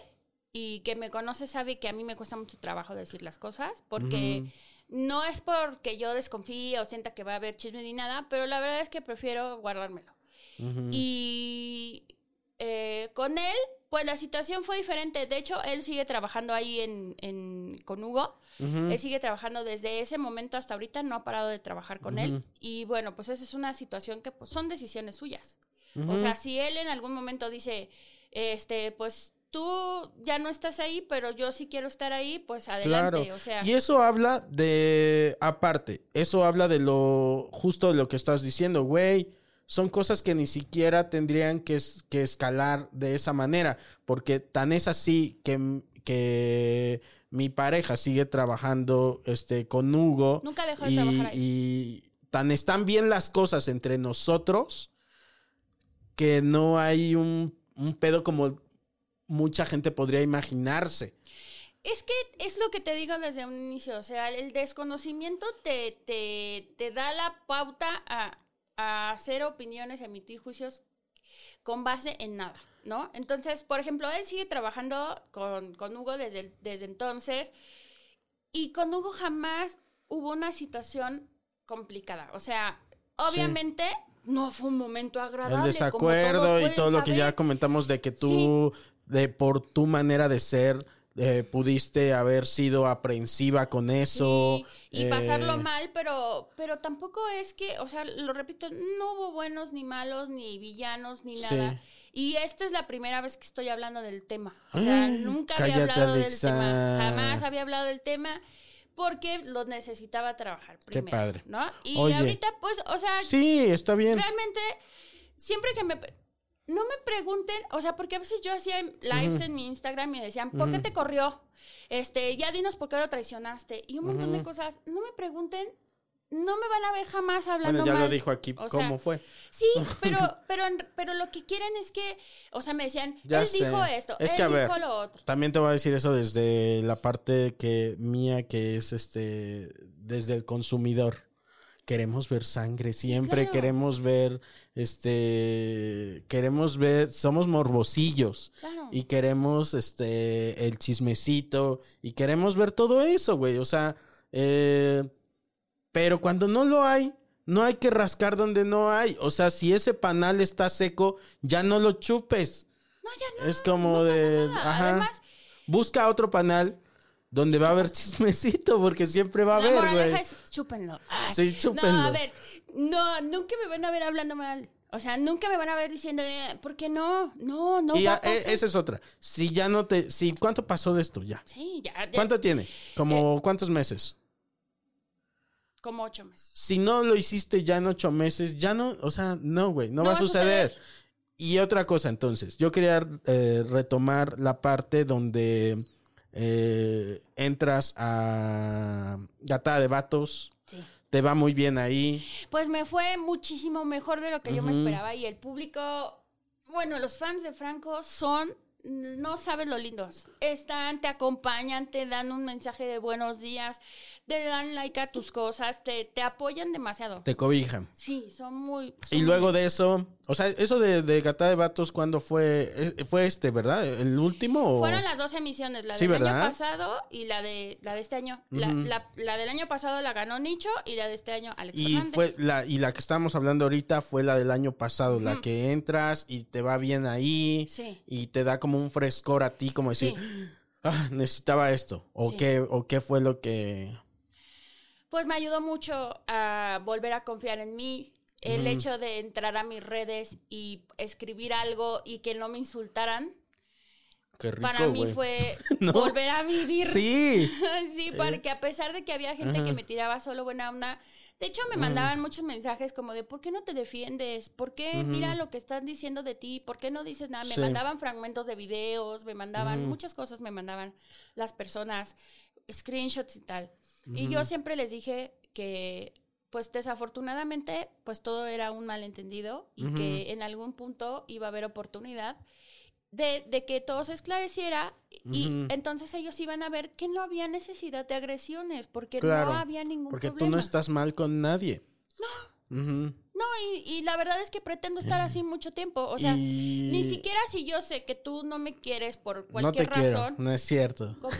y que me conoce sabe que a mí me cuesta mucho trabajo decir las cosas porque no es porque yo desconfíe o sienta que va a haber chisme ni nada, pero la verdad es que prefiero guardármelo. Y eh, con él, pues la situación fue diferente. De hecho, él sigue trabajando ahí en, en- con Hugo. Él sigue trabajando desde ese momento hasta ahorita, no ha parado de trabajar con él. Y bueno, pues esa es una situación que pues, son decisiones suyas. O sea, si él en algún momento dice, este, pues tú ya no estás ahí, pero yo sí quiero estar ahí, pues adelante. Claro. O sea, Y eso habla de, aparte, eso habla de lo, justo de lo que estás diciendo, güey. Son cosas que ni siquiera tendrían que escalar de esa manera, porque tan es así que, que mi pareja sigue trabajando este, con Hugo. Nunca dejó de y, trabajar ahí. y tan están bien las cosas entre nosotros que no hay un, un pedo como mucha gente podría imaginarse. Es que es lo que te digo desde un inicio, o sea, el desconocimiento te, te, te da la pauta a, a hacer opiniones, emitir juicios con base en nada, ¿no? Entonces, por ejemplo, él sigue trabajando con, con Hugo desde, desde entonces y con Hugo jamás hubo una situación complicada, o sea, obviamente no fue un momento agradable. El como desacuerdo todos y todo lo que ya comentamos de que tú, de por tu manera de ser, eh, pudiste haber sido aprensiva con eso. Sí, y eh, pasarlo mal, pero, pero tampoco es que, o sea, lo repito, no hubo buenos ni malos, ni villanos, ni Sí. nada. Y esta es la primera vez que estoy hablando del tema. O sea, Ah, nunca había hablado Alexa. del tema. Jamás había hablado del tema porque lo necesitaba trabajar Qué primero. padre. ¿no? Y Oye. ahorita, pues, o sea, Sí, está bien. realmente, siempre que me... no me pregunten, o sea, porque a veces yo hacía lives en mi Instagram y me decían, ¿por qué te corrió? Este, ya dinos por qué lo traicionaste. Y un montón de cosas. No me pregunten, no me van a ver jamás hablando Bueno, ya mal. lo dijo aquí O cómo fue. Sí, (laughs) pero, pero, pero lo que quieren es que, o sea, me decían, Ya él sé. dijo esto, Es él que, a ver, lo otro. También te voy a decir eso desde la parte que mía, que es este, desde el consumidor. Queremos ver sangre, siempre claro. queremos ver, este, queremos ver, somos morbosillos Claro. y queremos, este, el chismecito y queremos ver todo eso, güey. O sea, eh, pero cuando no lo hay, no hay que rascar donde no hay. O sea, si ese panal está seco, ya no lo chupes. No, ya no. Es como no pasa de. nada. Ajá. Además, Busca otro panal donde va a haber chismecito, porque siempre va a la haber, moraleja güey. es chúpenlo. Ay, Sí, chúpenlo. No, a ver, no, nunca me van a ver hablando mal. O sea, nunca me van a ver diciendo, eh, ¿por qué no? No, no y va a- pasar. e- esa es otra. Si ya no te. Si, ¿Cuánto pasó de esto ya? Sí, ya, ya, ¿Cuánto tiene? Como cuántos meses. como ocho meses. Si no lo hiciste ya en ocho meses, ya no, o sea, no, güey, no, No va a suceder. Y otra cosa, entonces, yo quería eh, retomar la parte donde eh, entras a Gata de Vatos, Sí. te va muy bien ahí. Pues me fue muchísimo mejor de lo que yo me esperaba y el público, bueno, los fans de Franco son, no sabes lo lindos. Están, te acompañan, te dan un mensaje de buenos días, te dan like a tus cosas, te, te apoyan demasiado. Te cobijan. Sí, son muy... Y luego muy- de eso, o sea, eso de, de Gata de Vatos, ¿cuándo fue? ¿Fue este, verdad? ¿El último? o- Fueron las dos emisiones, la Sí, del ¿verdad? año pasado y la de la de este año. La- la, la del año pasado la ganó Nicho y la de este año Alex Y Fernández. fue la, y la que estamos hablando ahorita fue la del año pasado, la que entras y te va bien ahí Sí. y te da como un frescor a ti, como decir, ah, necesitaba esto. O Sí. qué, o qué fue lo que. Pues me ayudó mucho a volver a confiar en mí. El hecho de entrar a mis redes y escribir algo y que no me insultaran, Qué rico, para mí fue (laughs) ¿No? volver a vivir. Sí. (laughs) sí, porque a pesar de que había gente que me tiraba solo buena onda, de hecho me mandaban muchos mensajes como de ¿por qué no te defiendes? ¿Por qué mira lo que están diciendo de ti? ¿Por qué no dices nada? Me Sí. mandaban fragmentos de videos, me mandaban muchas cosas, me mandaban las personas, screenshots y tal. Y yo siempre les dije que pues desafortunadamente pues todo era un malentendido y que en algún punto iba a haber oportunidad de, de que todo se esclareciera y entonces ellos iban a ver que no había necesidad de agresiones porque Claro. no había ningún Porque tú problema. no estás mal con nadie. No. No, y, y la verdad es que pretendo estar así mucho tiempo. O sea, Y- ni siquiera si yo sé que tú no me quieres por No te cualquier quiero. razón. No es cierto. (laughs)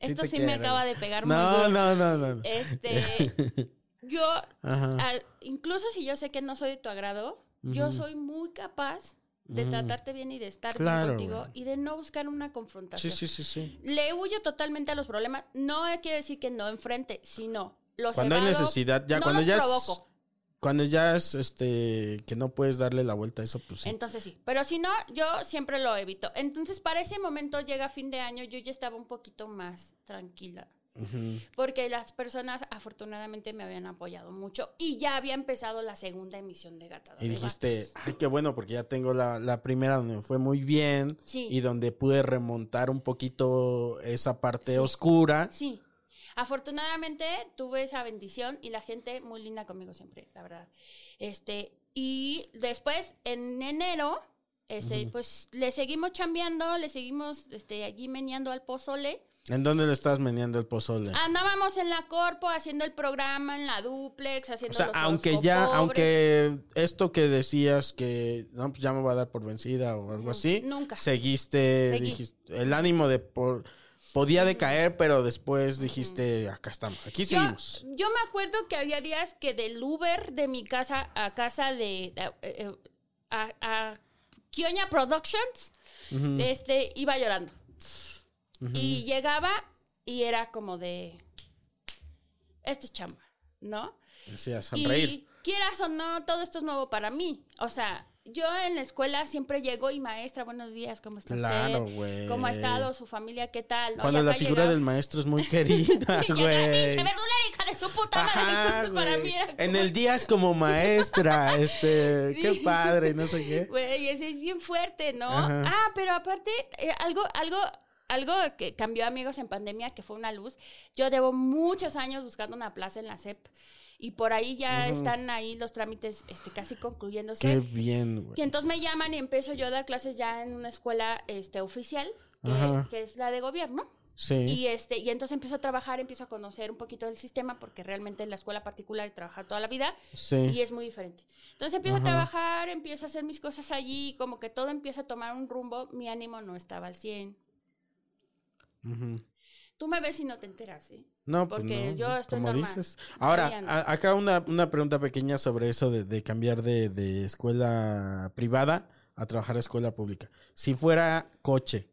Sí Esto sí me acaba de pegar muy No, duro. no, no, no. no. Este, (laughs) yo, al- incluso si yo sé que no soy de tu agrado, yo soy muy capaz de tratarte bien y de estar Claro, bien contigo y de no buscar una confrontación. sí, sí, sí. Le huyo totalmente a los problemas. No quiere decir que no enfrente, sino los Cuando hay evado, necesidad, ya no cuando los ya es- provoco. Cuando ya es este que no puedes darle la vuelta a eso, pues sí. Entonces sí. Pero si no, yo siempre lo evito. Entonces, para ese momento llega fin de año, yo ya estaba un poquito más tranquila. Ujú. Porque las personas afortunadamente me habían apoyado mucho y ya había empezado la segunda emisión de Gata Y de dijiste, ay, qué bueno, porque ya tengo la, la primera donde me fue muy bien Sí. y donde pude remontar un poquito esa parte Sí. oscura. Sí. Afortunadamente tuve esa bendición y la gente muy linda conmigo siempre, la verdad. Este, y después en enero, este, pues le seguimos chambeando, le seguimos este, allí meneando al pozole. ¿En dónde le estás meneando el pozole? Andábamos en la corpo haciendo el programa, en la duplex, o haciendo sea, los aunque ya, aunque esto que decías que no, pues ya me va a dar por vencida o algo así, nunca. seguiste, Seguí. dijiste, el ánimo de por, podía decaer, pero después dijiste, acá estamos, aquí Yo, seguimos. yo me acuerdo que había días que del Uber de mi casa a casa de, de- eh, eh, a, a Kioña Productions, este, iba llorando. Y llegaba y era como de, esto es chamba, ¿no? Decías, Y sonreír. quieras o no, todo esto es nuevo para mí. O sea, yo en la escuela siempre llego y maestra, buenos días, ¿cómo está Claro, usted? güey. ¿Cómo ha estado su familia? ¿Qué tal? ¿No? Cuando Y la figura llegaba- del maestro es muy querida, (laughs) Sí, güey. verdulera, hija de su puta madre. Ajá, Entonces, para mí era En como- el día es como maestra, este, (laughs) qué Sí. padre, no sé qué. Güey, ese es bien fuerte, ¿no? Ajá. Ah, pero aparte, eh, algo, algo, algo que cambió amigos en pandemia, que fue una luz. Yo llevo muchos años buscando una plaza en la SEP. Y por ahí ya Ujú. están ahí los trámites este, casi concluyéndose. Qué bien, güey. Y entonces me llaman y empiezo yo a dar clases ya en una escuela este, oficial, que, que es la de gobierno. Sí. Y este, y entonces empiezo a trabajar, empiezo a conocer un poquito del sistema, porque realmente en la escuela particular he trabajado toda la vida Sí. y es muy diferente. Entonces empiezo Ajá. a trabajar, empiezo a hacer mis cosas allí, como que todo empieza a tomar un rumbo, mi ánimo no estaba al 100. Tú me ves y no te enteras, ¿eh? No, pues Porque no, yo estoy como normal. dices. Ahora, a- acá una, una pregunta pequeña sobre eso de, de cambiar de, de escuela privada a trabajar a escuela pública. Si fuera coche,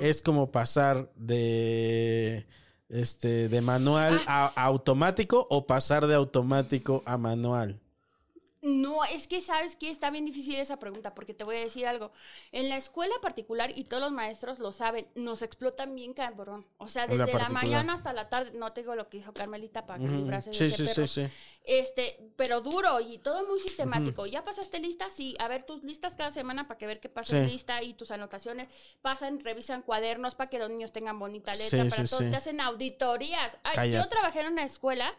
es como pasar de este de manual Ah. a, a automático o pasar de automático a manual. No, es que sabes que está bien difícil esa pregunta, porque te voy a decir algo. En la escuela particular, y todos los maestros lo saben, nos explotan bien cabrón. O sea, la desde la, mañana hasta la tarde, no te digo lo que hizo Carmelita para librarse de Sí, ese sí, perro. sí, sí. Este, pero duro y todo muy sistemático. ¿Ya pasaste lista? Sí, a ver tus listas cada semana para que ver qué pasa en Sí. lista y tus anotaciones. Pasan, revisan cuadernos para que los niños tengan bonita letra, Sí, para sí, todo. sí. Te hacen auditorías. Ay, yo trabajé en una escuela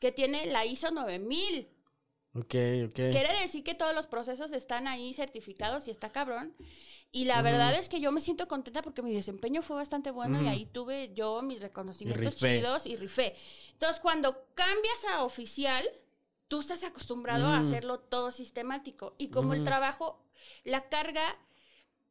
que tiene la ISO 9000. Ok, ok. Quiere decir que todos los procesos están ahí certificados y está cabrón. Y la Ujú. verdad es que yo me siento contenta porque mi desempeño fue bastante bueno y Ujú. ahí tuve yo mis reconocimientos rifé. chidos y rifé. Entonces, cuando cambias a oficial, tú estás acostumbrado a Ujú. hacerlo todo sistemático. Y como el trabajo, la carga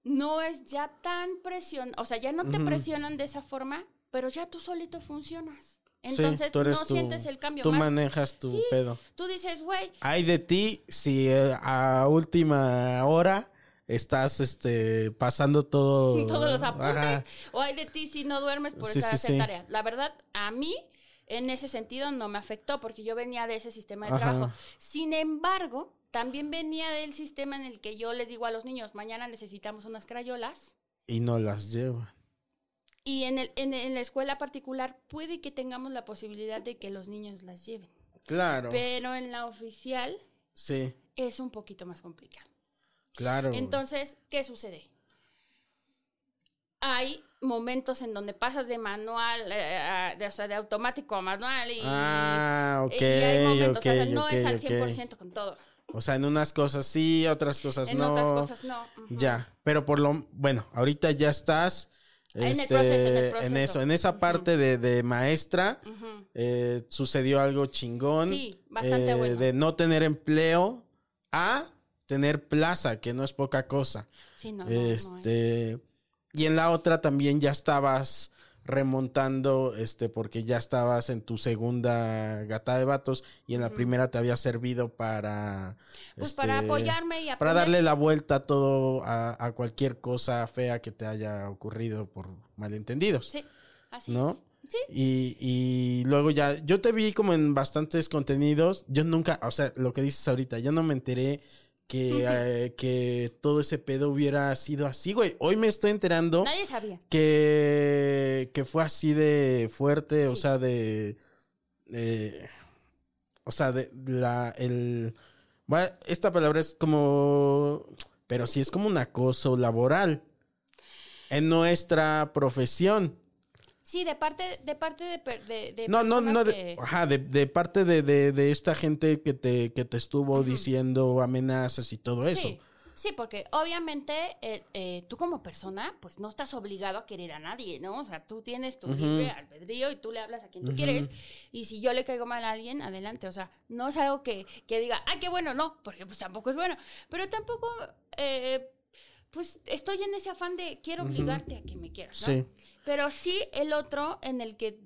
no es ya tan presión, o sea, ya no te presionan de esa forma, pero ya tú solito funcionas. Sí, Entonces, tú eres no tu- sientes el cambio. Tú Más, manejas tu Sí. pedo. tú dices, güey, Hay de ti si eh, a última hora estás este pasando todo (laughs) todos los apuntes. Ajá. O hay de ti si no duermes por Sí, estar sí, hacer sí. tarea. La verdad, a mí, en ese sentido, no me afectó porque yo venía de ese sistema de Ajá. trabajo. Sin embargo, también venía del sistema en el que yo les digo a los niños, mañana necesitamos unas crayolas. Y no las llevan. Y en, el, en, en la escuela particular puede que tengamos la posibilidad de que los niños las lleven. Claro. Pero en la oficial Sí, es un poquito más complicado. claro. Entonces, ¿qué sucede? Hay momentos en donde pasas de manual, eh, a- de, o sea, de automático a manual y, Ah, ok. y hay momentos, ok, o sea, no es ok, al ok. 100% con todo. O sea, en unas cosas sí, otras cosas En no. otras cosas no. Ya, pero por lo bueno, ahorita ya estás En el este, proceso, en el en proceso. eso, en esa parte de, de maestra eh, sucedió algo chingón. Sí, bastante eh, bueno. De no tener empleo a tener plaza, que no es poca cosa. Sí, no, no, no es. este, y en la otra también ya estabas remontando, este, porque ya estabas en tu segunda gata de vatos y en la primera te había servido para, Pues para este, apoyarme y aprender. para darle la vuelta a todo, a, a cualquier cosa fea que te haya ocurrido por malentendidos. Sí, así ¿No? es. Sí. Y, y luego ya, yo te vi como en bastantes contenidos. Yo nunca, o sea, lo que dices ahorita, yo no me enteré que, eh, que todo ese pedo hubiera sido así, güey. Hoy me estoy enterando Nadie sabía. que, que fue así de fuerte, o sea, de, O sea, de la. El, esta palabra es como. Pero sí es como un acoso laboral. En nuestra profesión. Sí, de parte de parte de, de, de No, no, no, de, que- ajá, de, de parte de, de, de esta gente que te, que te estuvo diciendo amenazas y todo eso. Sí, sí, porque obviamente eh, eh, tú como persona, pues no estás obligado a querer a nadie, ¿no? O sea, tú tienes tu libre albedrío y tú le hablas a quien tú quieres. Y si yo le caigo mal a alguien, adelante. O sea, no es algo que, que diga, ah, qué bueno, no, porque pues tampoco es bueno. Pero tampoco, eh, pues estoy en ese afán de quiero obligarte a que me quieras, ¿no? Sí. Pero sí el otro en el que,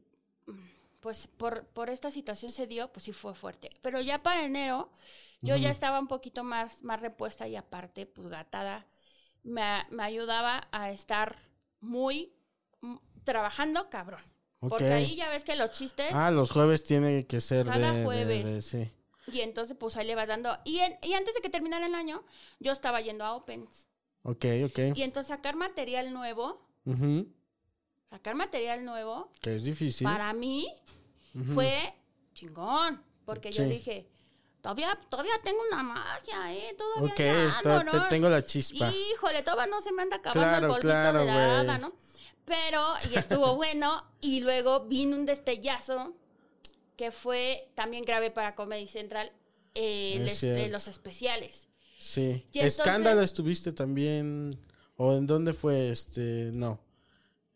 mm, pues por, por esta situación se dio, pues sí fue fuerte. Pero ya para enero, yo ya estaba un poquito más, más repuesta y aparte, pues gatada, me, me ayudaba a estar muy mm, trabajando cabrón. Ok. Porque ahí ya ves que los chistes, Ah, los jueves tiene que ser de- Cada de, jueves. de- sí. Y entonces, pues ahí le vas dando. Y, en- y antes de que terminara el año, yo estaba yendo a Opens. Ok, ok. Y entonces sacar material nuevo. Sacar material nuevo, Que es difícil. para mí fue chingón. Porque yo dije, todavía, todavía tengo una magia, ¿eh? Todavía ando, to- te ¿no? tengo la chispa. Híjole, todavía no se me anda acabando Claro, el polvito claro, de la hada, ¿no? Pero, y estuvo (laughs) bueno, y luego vino un destellazo que fue, también grabé para Comedy Central, eh, Es les- eh, los especiales. Sí. Y entonces- Escándalo estuviste también. ¿O en dónde fue este? No.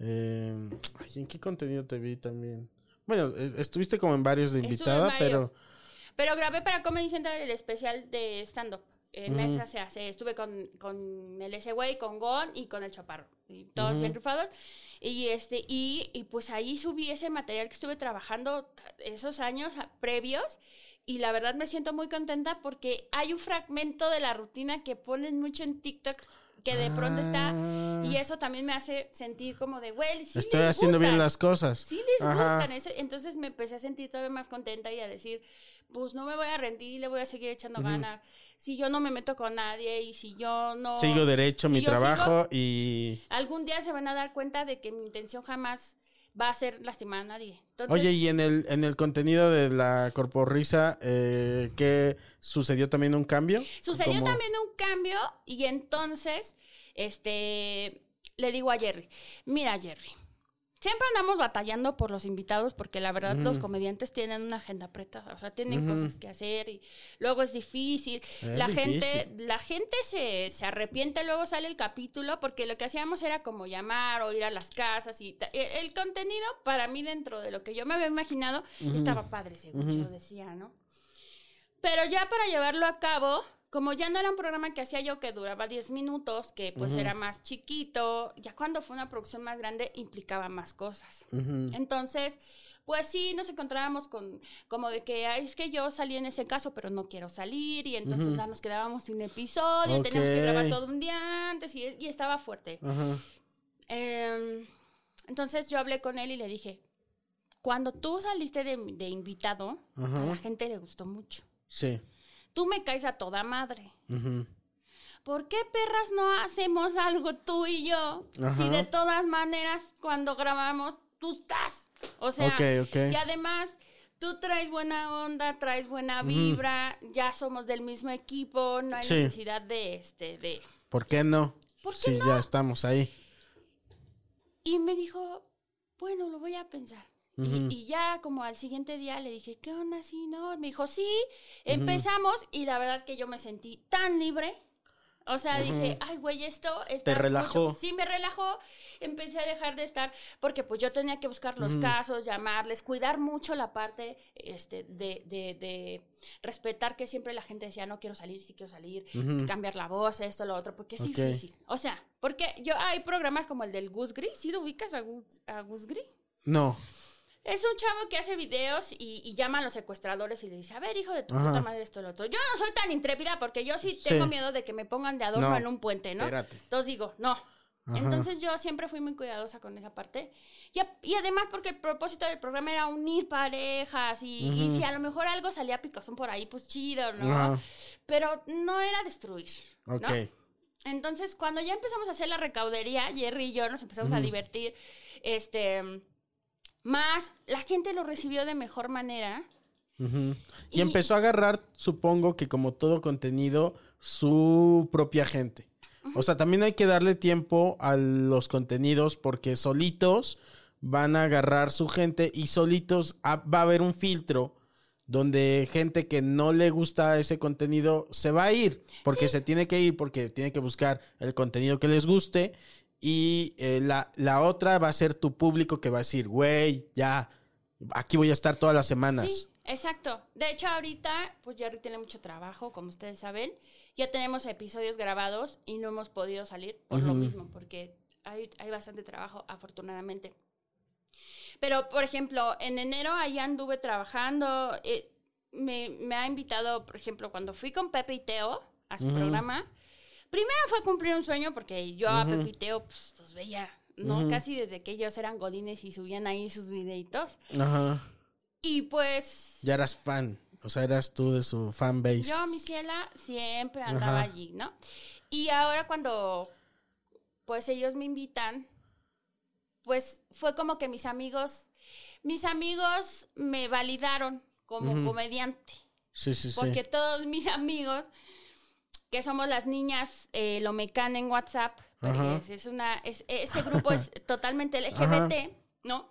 Eh, ay, ¿En qué contenido te vi también? Bueno, eh, estuviste como en varios de en invitada, varios. pero. Pero grabé para Comedy Central el especial de stand-up. En Ujú. esa se hace. Estuve con, con el ese güey, con Gon y con el Chaparro. Y todos bien rifados. Y, este, y, y pues ahí subí ese material que estuve trabajando esos años previos. Y la verdad me siento muy contenta porque hay un fragmento de la rutina que ponen mucho en TikTok que de pronto está. Ah. Y eso también me hace sentir como de, güey, sí Estoy les haciendo bien gustan". las cosas. Sí les Ajá. gustan eso. Entonces me empecé a sentir todavía más contenta y a decir, pues no me voy a rendir, le voy a seguir echando ganas. Si yo no me meto con nadie y si yo no... Sigo derecho si mi yo sigo- trabajo y. algún día se van a dar cuenta de que mi intención jamás va a ser lastimar a nadie. Entonces, Oye, y en el, en el contenido de la Corporrisa, eh, ¿qué sucedió también un cambio? Sucedió también un cambio y entonces, este, le digo a Jerry, mira Jerry, siempre andamos batallando por los invitados porque la verdad los comediantes tienen una agenda apretada, o sea, tienen cosas que hacer y luego es difícil. Es la difícil. gente, la gente se, se arrepiente, luego sale el capítulo porque lo que hacíamos era como llamar o ir a las casas y el, el contenido para mí dentro de lo que yo me había imaginado estaba padre, según yo decía, ¿no? Pero ya para llevarlo a cabo, como ya no era un programa que hacía yo que duraba 10 minutos, que pues era más chiquito, ya cuando fue una producción más grande implicaba más cosas. Entonces, pues sí, nos encontrábamos con como de que "Ay, es que yo salí en ese caso, pero no quiero salir, y entonces ya nos quedábamos sin episodio, y teníamos que grabar todo un día antes, y, y estaba fuerte. Em, entonces yo hablé con él y le dije, cuando tú saliste de, de invitado, a la gente le gustó mucho. Sí. Tú me caes a toda madre. ¿Por qué perras no hacemos algo tú y yo? Si de todas maneras cuando grabamos tú estás. O sea, y además tú traes buena onda, traes buena vibra, ya somos del mismo equipo, no hay Sí. necesidad de este de ¿Por qué no? ¿Por qué sí, ya estamos ahí. Y me dijo, bueno, lo voy a pensar. Y- y, ya como al siguiente día le dije, ¿qué onda? Sí, no. Me dijo, sí, empezamos y la verdad que yo me sentí tan libre. O sea, dije, ay, güey, esto está Te relajó. mucho". Sí, me relajó. Empecé a dejar de estar, porque pues yo tenía que buscar los casos, llamarles, cuidar mucho la parte este, de, de, de respetar que siempre la gente decía, no quiero salir, sí quiero salir, cambiar la voz, esto, lo otro, porque es difícil. O sea, porque yo hay programas como el del Gus Gris, ¿sí lo ubicas a Gus, a Gus Gris? No. Es un chavo que hace videos y, y llama a los secuestradores y le dice, a ver, hijo de tu Ajá. puta madre, esto, lo otro. Yo no soy tan intrépida porque yo sí Sí. tengo miedo de que me pongan de adorno No, en un puente, ¿no? espérate. Entonces digo, no. Ajá. Entonces yo siempre fui muy cuidadosa con esa parte. Y, a- y además porque el propósito del programa era unir parejas y, y si a lo mejor algo salía picazón por ahí, pues chido, ¿no? Pero no era destruir. ¿no? Ok. Entonces, cuando ya empezamos a hacer la recaudería, Jerry y yo nos empezamos a divertir, este, más la gente lo recibió de mejor manera. Y, Y- empezó a agarrar, supongo que como todo contenido, su propia gente. O sea, también hay que darle tiempo a los contenidos porque solitos van a agarrar su gente y solitos va a haber un filtro donde gente que no le gusta ese contenido se va a ir porque se tiene que ir porque tiene que buscar el contenido que les guste y eh, la, la otra va a ser tu público que va a decir, güey, ya, aquí voy a estar todas las semanas. Sí, exacto. De hecho, ahorita, pues Jerry tiene mucho trabajo, como ustedes saben. Ya tenemos episodios grabados y no hemos podido salir por lo mismo, porque hay, hay bastante trabajo, afortunadamente. Pero, por ejemplo, en enero ahí anduve trabajando. eh, me, me ha invitado, por ejemplo, cuando fui con Pepe y Teo a su programa. Primero fue cumplir un sueño, porque yo a Pepe y Teo, pues, los veía, ¿no? Casi desde que ellos eran godines y subían ahí sus videitos. Ajá. Y pues... Ya eras fan. O sea, eras tú de su fanbase. Yo, mi ciela, siempre andaba Ajá. allí, ¿no? Y ahora cuando, pues ellos me invitan, pues fue como que mis amigos, mis amigos me validaron como comediante. Sí, sí, sí. Porque todos mis (laughs) amigos, que somos las niñas eh, lo mecan en WhatsApp, pues, es una, es- ese (laughs) grupo es totalmente LGBT, ¿no?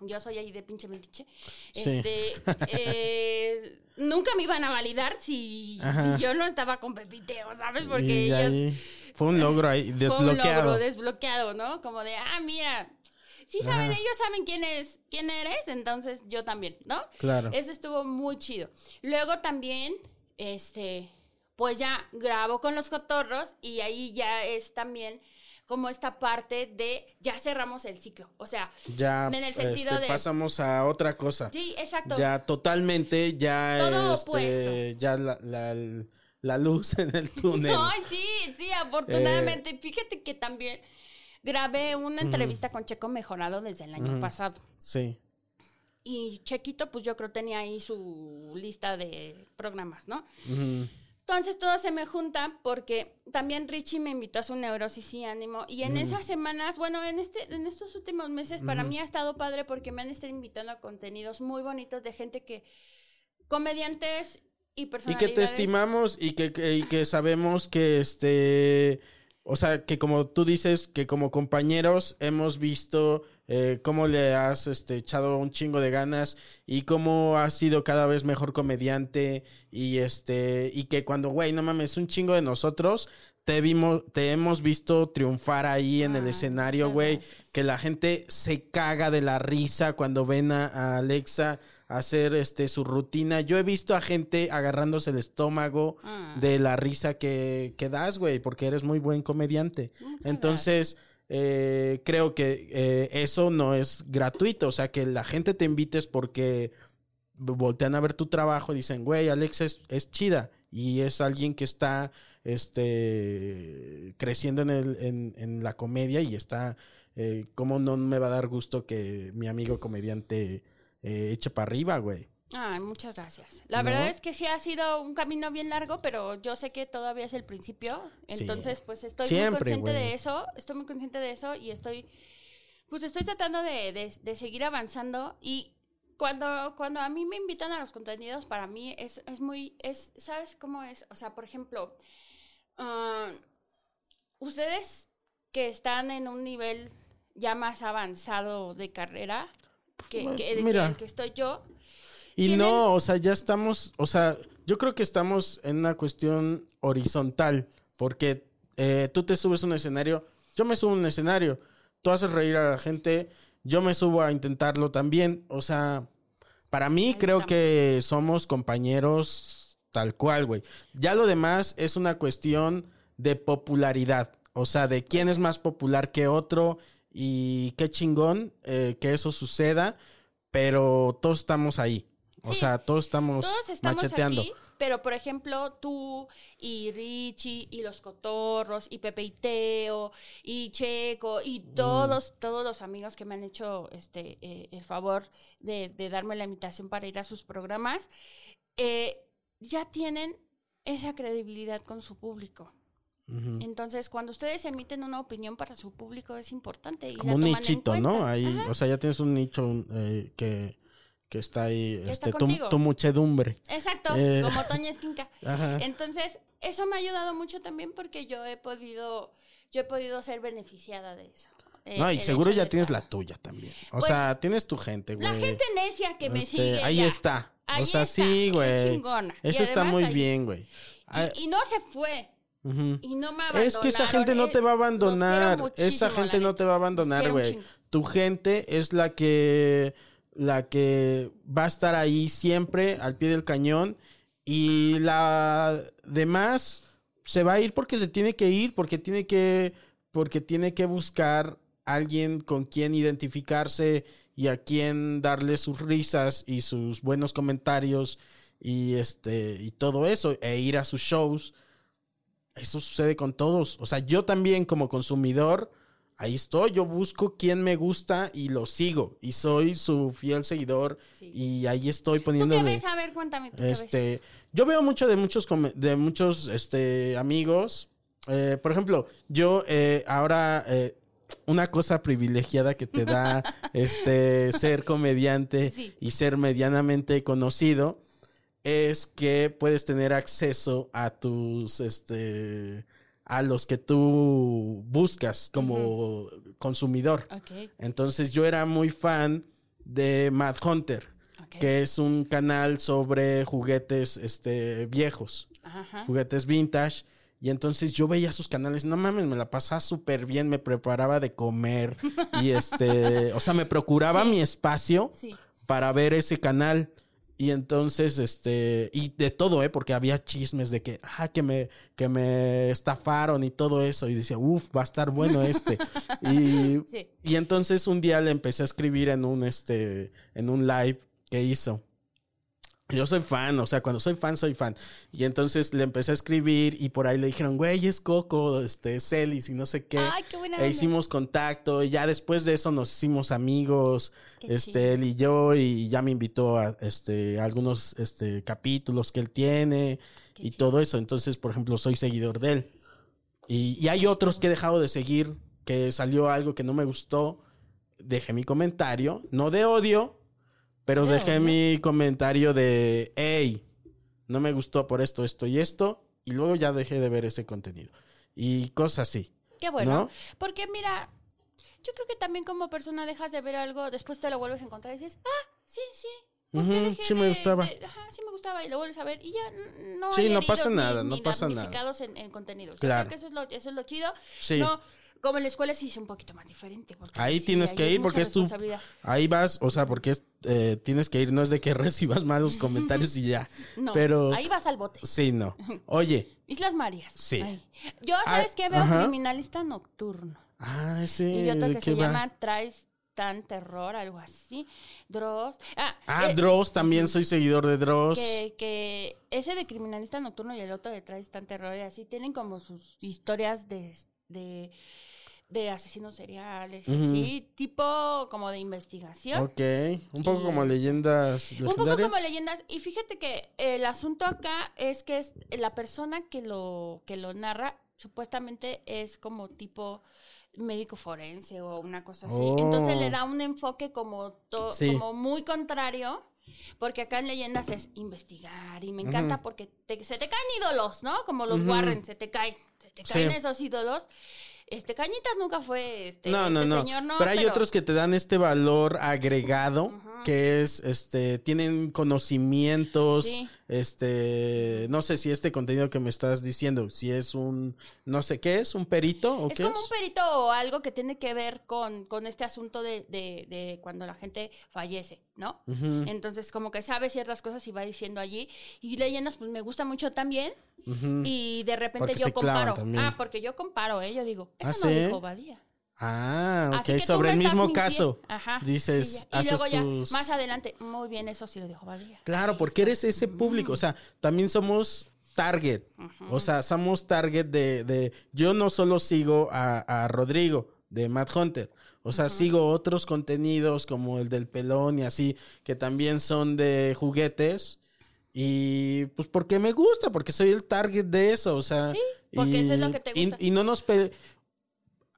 Yo soy ahí de pinche mentiche. Sí. Este, eh, (laughs) nunca me iban a validar si, yo no estaba con Pepiteo, ¿sabes? Porque ellos fue un logro ahí, (laughs) fue un desbloqueado. logro desbloqueado, ¿no? Como de, ah, mira, sí saben, ellos saben quién es, quién eres, entonces yo también, ¿no? Claro. Eso estuvo muy chido. Luego también, este, pues ya grabo con los cotorros y ahí ya es también como esta parte de ya cerramos el ciclo. O sea, ya en el sentido este, de- pasamos a otra cosa. sí, exacto. Ya totalmente, ya Todo este, ya la, la, la luz en el túnel. (laughs) Ay, sí, sí, afortunadamente. Eh, Fíjate que también grabé una entrevista con Checo Mejorado desde el año pasado. Sí. Y Chequito, pues yo creo tenía ahí su lista de programas, ¿no? Ujú. Entonces todo se me junta porque también Richie me invitó a su neurosis y ánimo. Y en esas semanas, bueno, en este, en estos últimos meses, para mí ha estado padre porque me han estado invitando a contenidos muy bonitos de gente que, comediantes y Y personalidades. que te estimamos y que, que- y que sabemos que este, o sea, que como tú dices, que como compañeros hemos visto eh, cómo le has este, echado un chingo de ganas y cómo has sido cada vez mejor comediante y este, y que cuando, güey, no mames, un chingo de nosotros. Te vimos, te hemos visto triunfar ahí en el Ay, escenario, güey. Que la gente se caga de la risa cuando ven a, a Alexa hacer este su rutina. Yo he visto a gente agarrándose el estómago Ah. de la risa que, que das, güey, porque eres muy buen comediante. Muchas Entonces, eh, creo que eh, eso no es gratuito. O sea, que la gente te invites porque voltean a ver tu trabajo y dicen, güey, Alex es, es chida y es alguien que está este creciendo en, el, en, en la comedia y está, eh, ¿cómo no me va a dar gusto que mi amigo comediante eh, eche para arriba, güey? Ay, muchas gracias. La ¿No? verdad es que sí ha sido un camino bien largo, pero yo sé que todavía es el principio. Sí. Entonces, pues estoy Siempre, muy consciente güey. de eso. Estoy muy consciente de eso y estoy, pues estoy tratando de, de- de seguir avanzando. Y cuando, cuando a mí me invitan a los contenidos, para mí es, es muy, es, ¿sabes cómo es? O sea, por ejemplo, ah, ustedes que están en un nivel ya más avanzado de carrera que, que, que Mira. el que estoy yo. Y Tienen- no, o sea, ya estamos, o sea, yo creo que estamos en una cuestión horizontal, porque eh, tú te subes a un escenario, yo me subo a un escenario, tú haces reír a la gente, yo me subo a intentarlo también, o sea, para mí Ahí creo estamos. que somos compañeros tal cual, güey. Ya lo demás es una cuestión de popularidad, o sea, de quién es más popular que otro y qué chingón eh, que eso suceda, pero todos estamos ahí. O Sí, sea, todos estamos, Todos estamos macheteando. aquí, pero por ejemplo, tú y Richie y los Cotorros y Pepe y Teo y Checo y Mm. todos, todos los amigos que me han hecho este eh, el favor de, de darme la invitación para ir a sus programas, eh, ya tienen esa credibilidad con su público. Entonces, cuando ustedes emiten una opinión para su público es importante y Como la un en nichito, ¿no? cuenta. Ahí, Ajá. o sea, ya tienes un nicho eh, que, que está ahí, Que está este, tu, muchedumbre. Exacto, Eh. como Toña Esquinca. (laughs) Ajá. Entonces, eso me ha ayudado mucho también porque yo he podido, yo he podido ser beneficiada de eso. Eh, No, y seguro ya tienes estar- la tuya también. O Pues, sea, tienes tu gente, güey. La gente necia que me Este, sigue. Ahí ya. está. Ahí o sea, está, sí, güey. chingona. Eso está muy ahí- bien, güey. Ah, Y, y no se fue. Y no me abandonaron. Es que esa gente no te va a abandonar. Esa gente no te va a abandonar, güey. Tu gente es la que la que va a estar ahí siempre al pie del cañón y la demás se va a ir porque se tiene que ir, porque tiene que porque tiene que buscar alguien con quien identificarse y a quien darle sus risas y sus buenos comentarios y este y todo eso e ir a sus shows eso sucede con todos. O sea, yo también como consumidor, ahí estoy, yo busco quién me gusta y lo sigo. Y soy su fiel seguidor. Sí. Y ahí estoy ¿Tú poniéndole. qué ves? A ver, cuéntame. ¿tú qué ves? Este, yo veo mucho de muchos de muchos este amigos. Eh, por ejemplo, yo eh, ahora eh, una cosa privilegiada que te da (laughs) este ser comediante Sí. y ser medianamente conocido es que puedes tener acceso a tus este a los que tú buscas como consumidor. Ok, Entonces yo era muy fan de Mad Hunter que es un canal sobre juguetes este, viejos, Ajá. juguetes vintage. Y entonces yo veía sus canales, no mames, me la pasaba súper bien, me preparaba de comer y este, (laughs) o sea, me procuraba Sí. mi espacio Sí. para ver ese canal. Y entonces, este, y de todo, ¿eh? Porque había chismes de que, ah, que me, que me estafaron y todo eso. Y decía, uff, va a estar bueno este. (laughs) y, Sí. y entonces un día le empecé a escribir en un, este, en un live que hizo. Yo soy fan, o sea, cuando soy fan, soy fan. Y entonces le empecé a escribir y por ahí le dijeron, güey, es Coco, este, Celis y no sé qué. Ay, qué buena E hicimos contacto y ya después de eso nos hicimos amigos, Qué este, chido. él y yo, y ya me invitó a este, a algunos este, capítulos que él tiene Qué y chido. todo eso. Entonces, por ejemplo, soy seguidor de él. Y, y hay otros que he dejado de seguir, que salió algo que no me gustó, dejé mi comentario, no de odio, pero De dejé mi comentario de, hey, no me gustó por esto, esto y esto, y luego ya dejé de ver ese contenido. Y cosas así. Qué bueno. ¿No? Porque mira, yo creo que también como persona dejas de ver algo, después te lo vuelves a encontrar y dices, ah, sí, sí. ¿por qué Ujú, dejé sí me gustaba. de- ajá, sí me gustaba y lo vuelves a ver y ya no Sí, no pasa ni- nada, no ni pasa nada. en, en contenido. O sea, Claro. creo que eso es lo, eso es lo chido. Sí. No, como en la escuela sí es un poquito más diferente. Ahí sí, tienes ahí que ir porque es tu... Ahí vas, o sea, porque es, eh, tienes que ir, no es de que (laughs) recibas malos (laughs) comentarios y ya. No, pero... ahí vas al bote. Sí, no. (laughs) Oye, Islas Marías. Sí. Yo, Ah, ¿sabes qué? Veo ajá. criminalista nocturno. ah, sí. Y otro ¿de que se va? llama Traes tan terror, algo así. Dross. Ah, Ah, eh, Dross, también soy seguidor de Dross. Que, que ese de criminalista nocturno y el otro de Traes tan terror y así tienen como sus historias de, de, de asesinos seriales Ujú. así, tipo como de investigación. Ok, un poco Y- como leyendas Un poco legendarias. como leyendas. Y fíjate que el asunto acá es que es la persona que lo, que lo narra supuestamente es como tipo médico forense o una cosa así. Oh. Entonces le da un enfoque como, to- Sí. como muy contrario. Porque acá en leyendas es investigar y me encanta porque te- se te caen ídolos, ¿no? Como los Ujú. Warren, se te caen, se te caen Sí. esos ídolos. Este, Cañitas nunca fue este, No, no, este no. señor, no. pero hay otros que te dan este valor agregado. Que es, este, tienen conocimientos, Sí. este, no sé si este contenido que me estás diciendo, si es un, no sé qué es, un perito o Es qué como es. un perito o algo que tiene que ver con, con este asunto de, de, de cuando la gente fallece, ¿no? Entonces, como que sabe ciertas cosas y va diciendo allí. Y leyendas, pues me gusta mucho también. Y de repente Porque yo comparo. Ah, porque yo comparo, ¿eh? Yo digo, eso ¿Ah, no sí? dijo Badía. Ah, ok, sobre el mismo caso. Ajá. Dices, sí, ya. Y haces luego ya, tus- más adelante, muy bien, eso sí lo dijo Badía. Claro, porque eres ese público. O sea, también somos target. O sea, somos target de. de- yo no solo sigo a, a Rodrigo de Mad Hunter. O sea, sigo otros contenidos como el del pelón y así, que también son de juguetes. Y pues porque me gusta, porque soy el target de eso. O sea. porque y, eso es lo que te y- gusta. Y, no nos pe-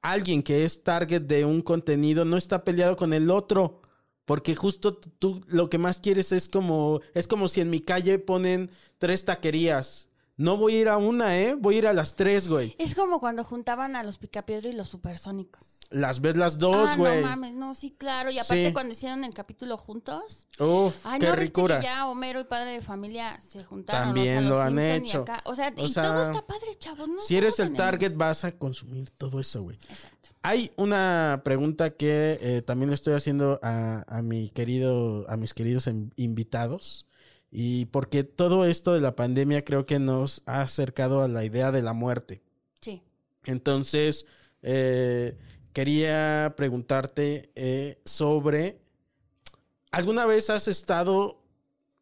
Alguien que es target de un contenido no está peleado con el otro. Porque justo tú lo que más quieres es como. Es como si en mi calle ponen tres taquerías. No voy a ir a una, ¿eh? Voy a ir a las tres, güey. Es como cuando juntaban a los Picapiedra y los supersónicos. Las ves las dos, ah, güey. no mames, no, sí, claro. Y aparte Sí. cuando hicieron el capítulo juntos, Uf, Ay, qué ¿no viste ricura. que ya Homero y Padre de Familia se juntaron? También o sea, los lo han Simpson y hecho. acá. O sea, O y todo está padre, chavos. No Si eres el enemigos. target, vas a consumir todo eso, güey. Exacto. Hay una pregunta que eh, también le estoy haciendo a, a mi querido, a mis queridos invitados. Y porque todo esto de la pandemia creo que nos ha acercado a la idea de la muerte. Sí. Entonces, eh, quería preguntarte eh, sobre, ¿alguna vez has estado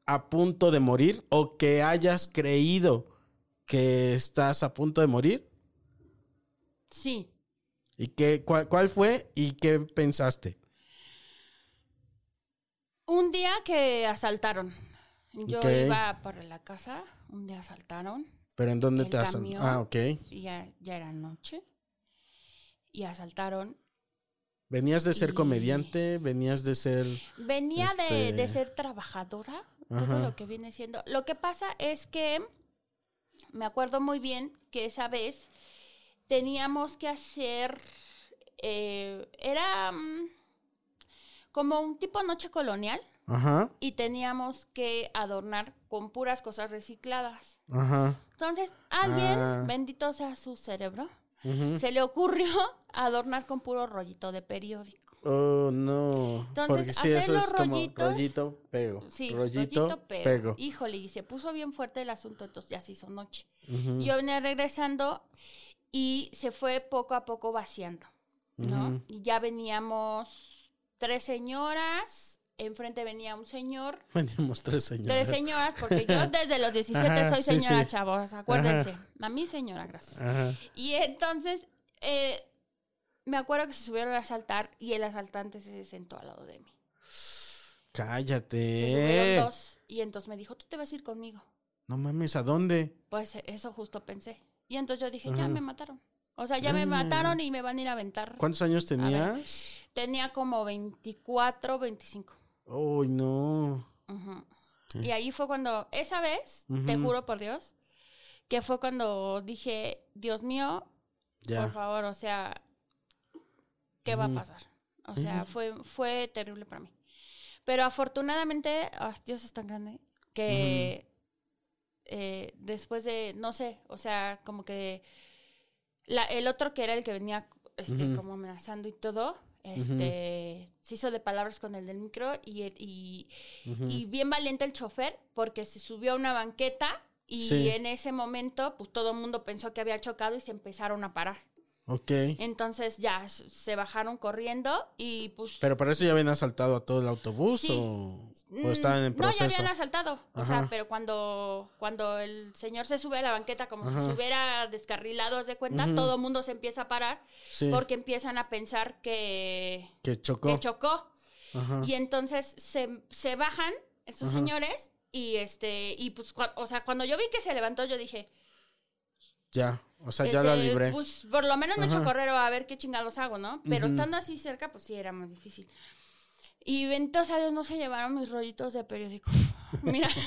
a punto de morir o que hayas creído que estás a punto de morir? Sí. ¿Y qué, cuál, cuál fue y qué pensaste? Un día que asaltaron. Yo iba por la casa, un día asaltaron. ¿Pero en dónde te camión. Ah, ok. y ya, ya era noche. Y asaltaron. ¿Venías de ser Y- comediante? ¿Venías de ser...? Venía de, Este- de ser trabajadora, Ajá. todo lo que viene siendo. Lo que pasa es que me acuerdo muy bien que esa vez teníamos que hacer, eh, era mm, como un tipo noche colonial Ajá, y teníamos que adornar con puras cosas recicladas. ajá. Entonces, alguien, Ah. bendito sea su cerebro, se le ocurrió (laughs) adornar con puro rollito de periódico. Oh, no. Entonces, Porque sí, hacer eso los es como rollitos- rollito, pego. Sí, rollito, rollito, pego. pego. Híjole, y se puso bien fuerte el asunto, entonces ya se hizo noche. Yo venía regresando y se fue poco a poco vaciando, ¿no? Y ya veníamos tres señoras, enfrente venía un señor, (laughs) Veníamos tres señores. tres señoras, porque yo (laughs) desde los 17 Ajá, soy señora, sí. chavos, acuérdense. A mí señora, gracias. Ajá. Y entonces, eh, me acuerdo que se subieron a asaltar y el asaltante se sentó al lado de mí. Se Cállate. subieron dos y entonces me dijo, tú te vas a ir conmigo. No mames, ¿a dónde? Pues eh, eso justo pensé. Y entonces yo dije, ya Ajá. me mataron. O sea, ya me mataron y me van a ir a aventar. ¿Cuántos años tenías? Tenía como 24, 25. Uy, no. Y ahí fue cuando, esa vez, te juro por Dios, que fue cuando dije, Dios mío, Ya. por favor, o sea, ¿qué va a pasar? O sea, fue, fue terrible para mí. Pero afortunadamente, Dios es tan grande, que eh, después de, no sé, o sea, como que la- el otro que era el que venía este, como amenazando y todo, este, se hizo de palabras con el del micro y, y, bien valiente el chofer porque se subió a una banqueta y Sí. en ese momento pues todo el mundo pensó que había chocado y se empezaron a parar. Ok. Entonces ya se bajaron corriendo y pues... ¿Pero para eso ya habían asaltado a todo el autobús Sí. o, mm, o estaban en No, ya proceso? habían asaltado. O sea, pero cuando, cuando el señor se sube a la banqueta como si se hubiera descarrilado, haz de cuenta, todo el mundo se empieza a parar sí, porque empiezan a pensar que, que chocó. que chocó. Ajá. Y entonces se, se bajan estos señores y este, y pues, o sea, cuando yo vi que se levantó, yo dije, Ya, o sea, ya la este, libré. Pues por lo menos me echo Ajá. correr o a ver qué chingados hago, ¿no? Pero estando así cerca, pues sí era más difícil. Y bendito sea Dios, no se llevaron mis rollitos de periódico. (laughs) Mira, (laughs)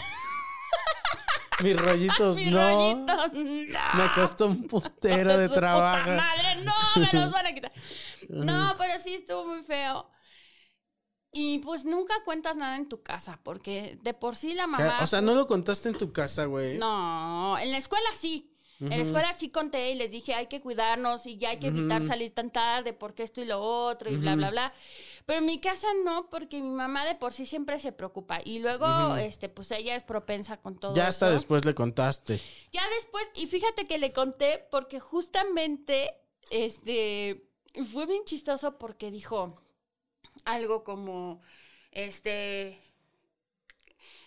Mis rollitos, (laughs) mis no. rollitos. No. Me costó un putero de puta trabajo. madre, no, me los van a quitar. No, pero sí estuvo muy feo. Y pues nunca cuentas nada en tu casa, porque de por sí la mamá. O sea, pues, no lo contaste en tu casa, güey. No, en la escuela sí. En la escuela sí conté y les dije hay que cuidarnos y ya hay que evitar Ujú. salir tan tarde porque esto y lo otro y bla, bla, bla. Pero en mi casa no, porque mi mamá de por sí siempre se preocupa. Y luego, este, pues ella es propensa con todo ya hasta eso. después le contaste. Ya después, y fíjate que le conté porque justamente, este, fue bien chistoso porque dijo algo como, este,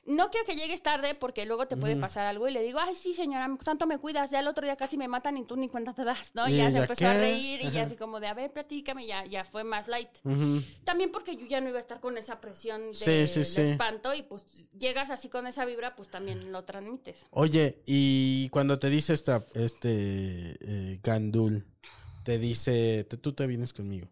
no quiero que llegues tarde porque luego te puede pasar algo. Y le digo, ay, sí, señora, tanto me cuidas, ya el otro día casi me matan y tú ni cuenta te das, ¿no? Y ¿Y ya se empezó a reír y ya así como de, a ver, platícame, ya, ya fue más light. También porque yo ya no iba a estar con esa presión de, Sí, sí, de sí. espanto y pues llegas así con esa vibra, pues también lo transmites. Oye, y cuando te dice esta, este eh, Gandul, te dice, "Tú- tú te vienes conmigo.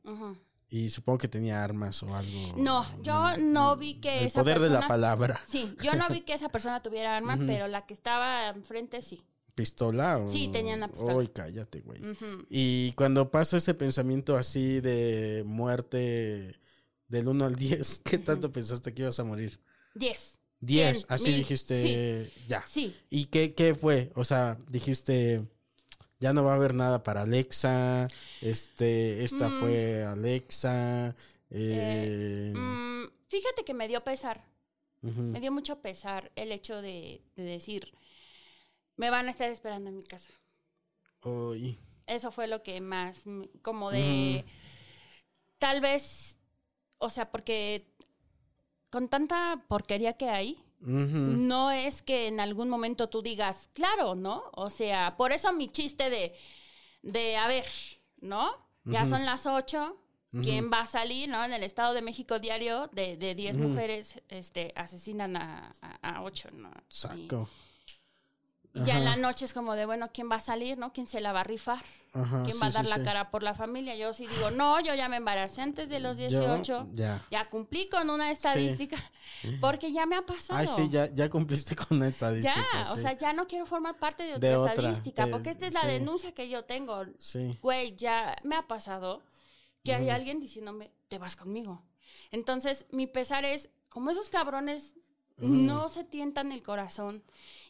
Y supongo que tenía armas o algo. No, yo no vi que El esa poder de la palabra. Sí, yo no vi que esa persona tuviera armas, pero la que estaba enfrente sí. ¿Pistola? O... Sí, tenía una pistola. Uy, cállate, güey. Y cuando pasa ese pensamiento así de muerte del 1 al 10, (laughs) ¿qué tanto pensaste que ibas a morir? Diez. 10, Cien, así mil. dijiste, ya. Sí. ¿Y qué, qué fue? O sea, dijiste, ya no va a haber nada para Alexa, este, esta Mm. fue Alexa, eh, Mm, fíjate que me dio pesar. Me dio mucho pesar el hecho de, de decir, me van a estar esperando en mi casa. uy, Eso fue lo que más, mm, como de, tal vez, o sea, porque con tanta porquería que hay, no es que en algún momento tú digas, claro, ¿no? O sea, por eso mi chiste de, de a ver, ¿no? Ya son las 8. ¿Quién va a salir, no? En el Estado de México diario, de, de 10 mujeres este, asesinan a, a, a 8, ¿no? Y- Saco. Y ya en la noche es como de, bueno, ¿quién va a salir, no? ¿Quién se la va a rifar? Ajá, ¿Quién sí, va a dar sí, la sí. cara por la familia? Yo sí digo, no, yo ya me embaracé antes de los 18. ya. Ya cumplí con una estadística. Porque ya me ha pasado. Ay, sí, ya, ya cumpliste (laughs) con Ya, estadística. o sí. sea, ya no quiero formar parte de De otra estadística, de- porque esta es la denuncia que yo tengo. Sí. Güey, ya me ha pasado que hay alguien diciéndome, te vas conmigo. Entonces, mi pesar es, como esos cabrones no se tientan el corazón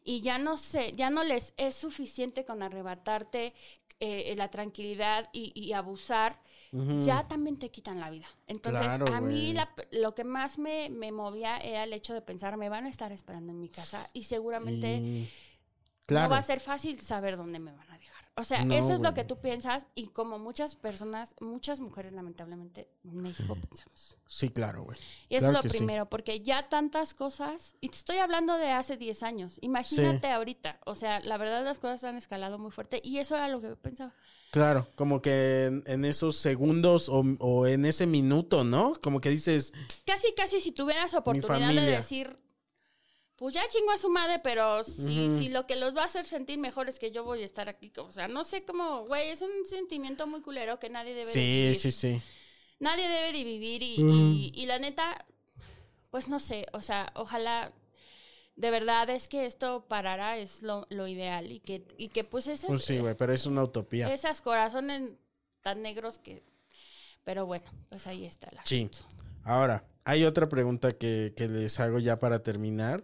y ya no sé, ya no les es suficiente con arrebatarte eh, la tranquilidad y, y abusar, ya también te quitan la vida. Entonces, Claro, a mí la- lo que más me, me movía era el hecho de pensar, me van a estar esperando en mi casa y seguramente Y- no Claro. va a ser fácil saber dónde me van a dejar. O sea, No, eso es lo que tú piensas y como muchas personas, muchas mujeres lamentablemente en México pensamos. Sí, claro, güey. Y eso Claro es lo sí. primero, porque ya tantas cosas, y te estoy hablando de hace 10 años, imagínate ahorita, o sea, la verdad las cosas han escalado muy fuerte y eso era lo que yo pensaba. Claro, como que en, en esos segundos o, o en ese minuto, ¿no? Como que dices, Casi, casi si tuvieras oportunidad de decir, pues ya chingo a su madre, pero si, si lo que los va a hacer sentir mejor es que yo voy a estar aquí, o sea, no sé cómo, güey, es un sentimiento muy culero que nadie debe de sí, vivir. sí, sí. nadie debe de vivir y, y- y la neta, pues no sé, o sea, ojalá de verdad es que esto parara, es lo, lo ideal y que, y que pues esas, Pues sí, güey, pero es una utopía. esas corazones tan negros que... Pero bueno, pues ahí está la Sí. Ahora, hay otra pregunta que, que les hago ya para terminar.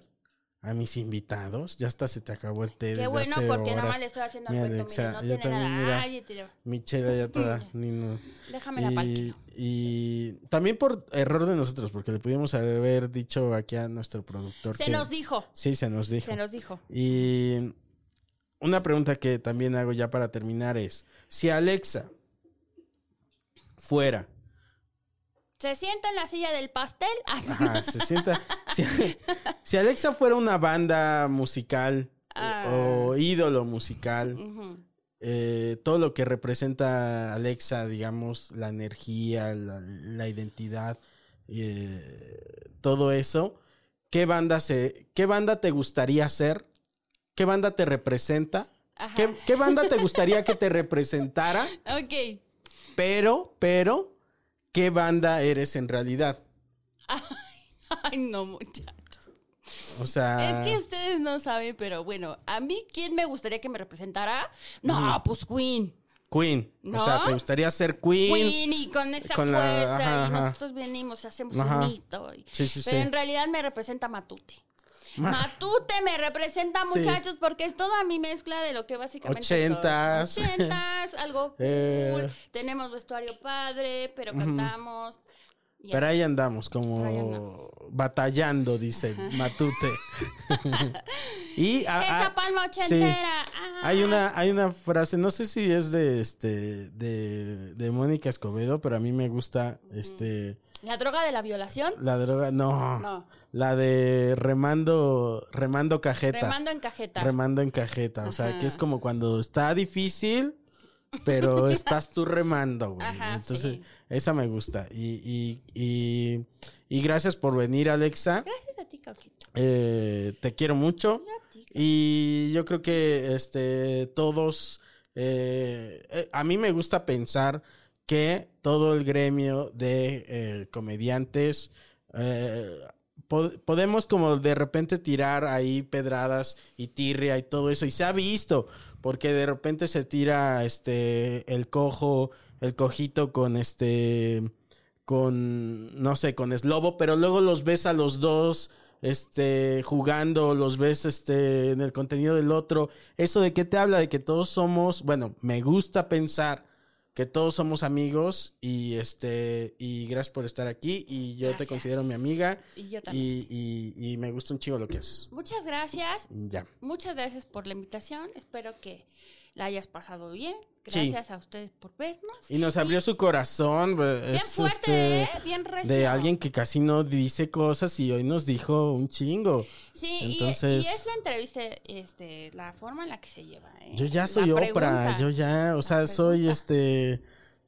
A mis invitados, ya hasta se te acabó el té. Qué bueno, hace porque nada más le estoy haciendo Mira, cuento, Alexa, mire, no yo tiene también, nada. mira. Ay, Mi chela ya toda. (laughs) ni no. déjame la Y, y también por error de nosotros, porque le pudimos haber dicho aquí a nuestro productor. Se que- nos dijo, Sí, se nos dijo. se nos dijo. Y una pregunta que también hago ya para terminar es, si Alexa fuera, Se sienta en la silla del pastel. (laughs) Ajá, se sienta, si, si Alexa fuera una banda musical Ah. o ídolo musical, eh, todo lo que representa Alexa, digamos, la energía, la, la identidad, eh, todo eso, ¿qué banda, se, ¿qué banda te gustaría ser? ¿Qué banda te representa? ¿Qué, qué banda te gustaría que te representara? (laughs) Ok. Pero, pero, ¿qué banda eres en realidad? (laughs) Ay, no, muchachos. O sea, Es que ustedes no saben, pero bueno, a mí, ¿quién me gustaría que me representara? No, pues Queen. Queen. O ¿No? sea, ¿te gustaría ser Queen? Queen y con esa Con la- fuerza ajá, y ajá. nosotros venimos y hacemos Ajá. un mito. y- Sí, sí, pero sí. en realidad me representa Matute. Ma- Matute me representa, Sí. muchachos, porque es toda mi mezcla de lo que básicamente Ochentas. soy. Ochentas, algo (laughs) cool. Eh. Tenemos vestuario padre, pero cantamos. Pero así. ahí andamos, como Pero ahí andamos. batallando, dice Matute. (laughs) y a- Esa a- palma sí. ochentera. ah. Hay una, hay una frase, no sé si es de este, de, de Mónica Escobedo, pero a mí me gusta este ¿La droga de la violación? la droga, no, No. la de remando, remando cajeta. Remando en cajeta. Remando en cajeta. O sea, que es como cuando está difícil, pero (laughs) estás tú remando, güey. Ajá, Entonces, sí. esa me gusta. Y, y, y, y gracias por venir, Alexa. Gracias a ti, Coquito. Eh, te quiero mucho. Ti. Y yo creo que este todos. eh, eh, a mí me gusta pensar que todo el gremio de eh, comediantes. eh, po- podemos como de repente tirar ahí pedradas y tirria y todo eso. Y se ha visto. Porque de repente se tira este el cojo, el cojito con este con, no sé, con Slobo, pero luego los ves a los dos, este, jugando, los ves, este, en el contenido del otro. Eso de qué te habla, de que todos somos, bueno, me gusta pensar que todos somos amigos y, este, y gracias por estar aquí y yo te considero mi amiga Y yo también. y, y, y me gusta un chingo lo que haces. Muchas gracias. Ya. Muchas gracias por la invitación. Espero que la hayas pasado bien. Sí. Gracias a ustedes por vernos. Y nos abrió su corazón. Bien Bien fuerte, ¿eh? Bien recio. De alguien que casi no dice cosas y hoy nos dijo un chingo. Sí, Entonces- y, es la entrevista, este, la forma en la que se lleva. ¿eh? Yo ya La soy Oprah, pregunta. yo ya, o sea, La soy este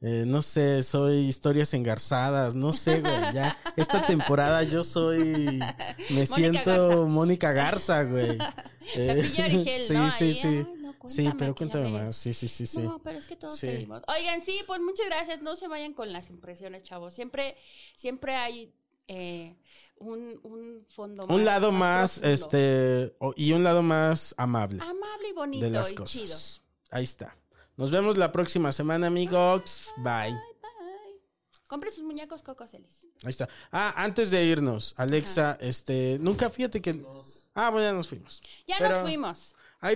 eh, no sé, soy historias engarzadas, no sé, güey, ya. Esta temporada yo soy, me siento Garza. Mónica Garza, güey. (laughs) Origel, sí, ¿no? (laughs) sí, Ahí, sí. Sí, pero cuéntame más. Sí, sí, sí, sí. No, pero es que todos Sí. te dimos. Oigan, sí, pues muchas gracias. No se vayan con las impresiones, chavos. Siempre, siempre hay eh, un, un fondo más. un lado más, este, y un lado más amable Amable y bonito de las y cosas. chido. Ahí está. Nos vemos la próxima semana, amigos. Bye. Bye. Compre sus muñecos Coco Celis. Ahí está. Ah, antes de irnos, Alexa, este, nunca fíjate que. Ah, bueno, ya nos fuimos. Ya Pero- nos fuimos. Ay,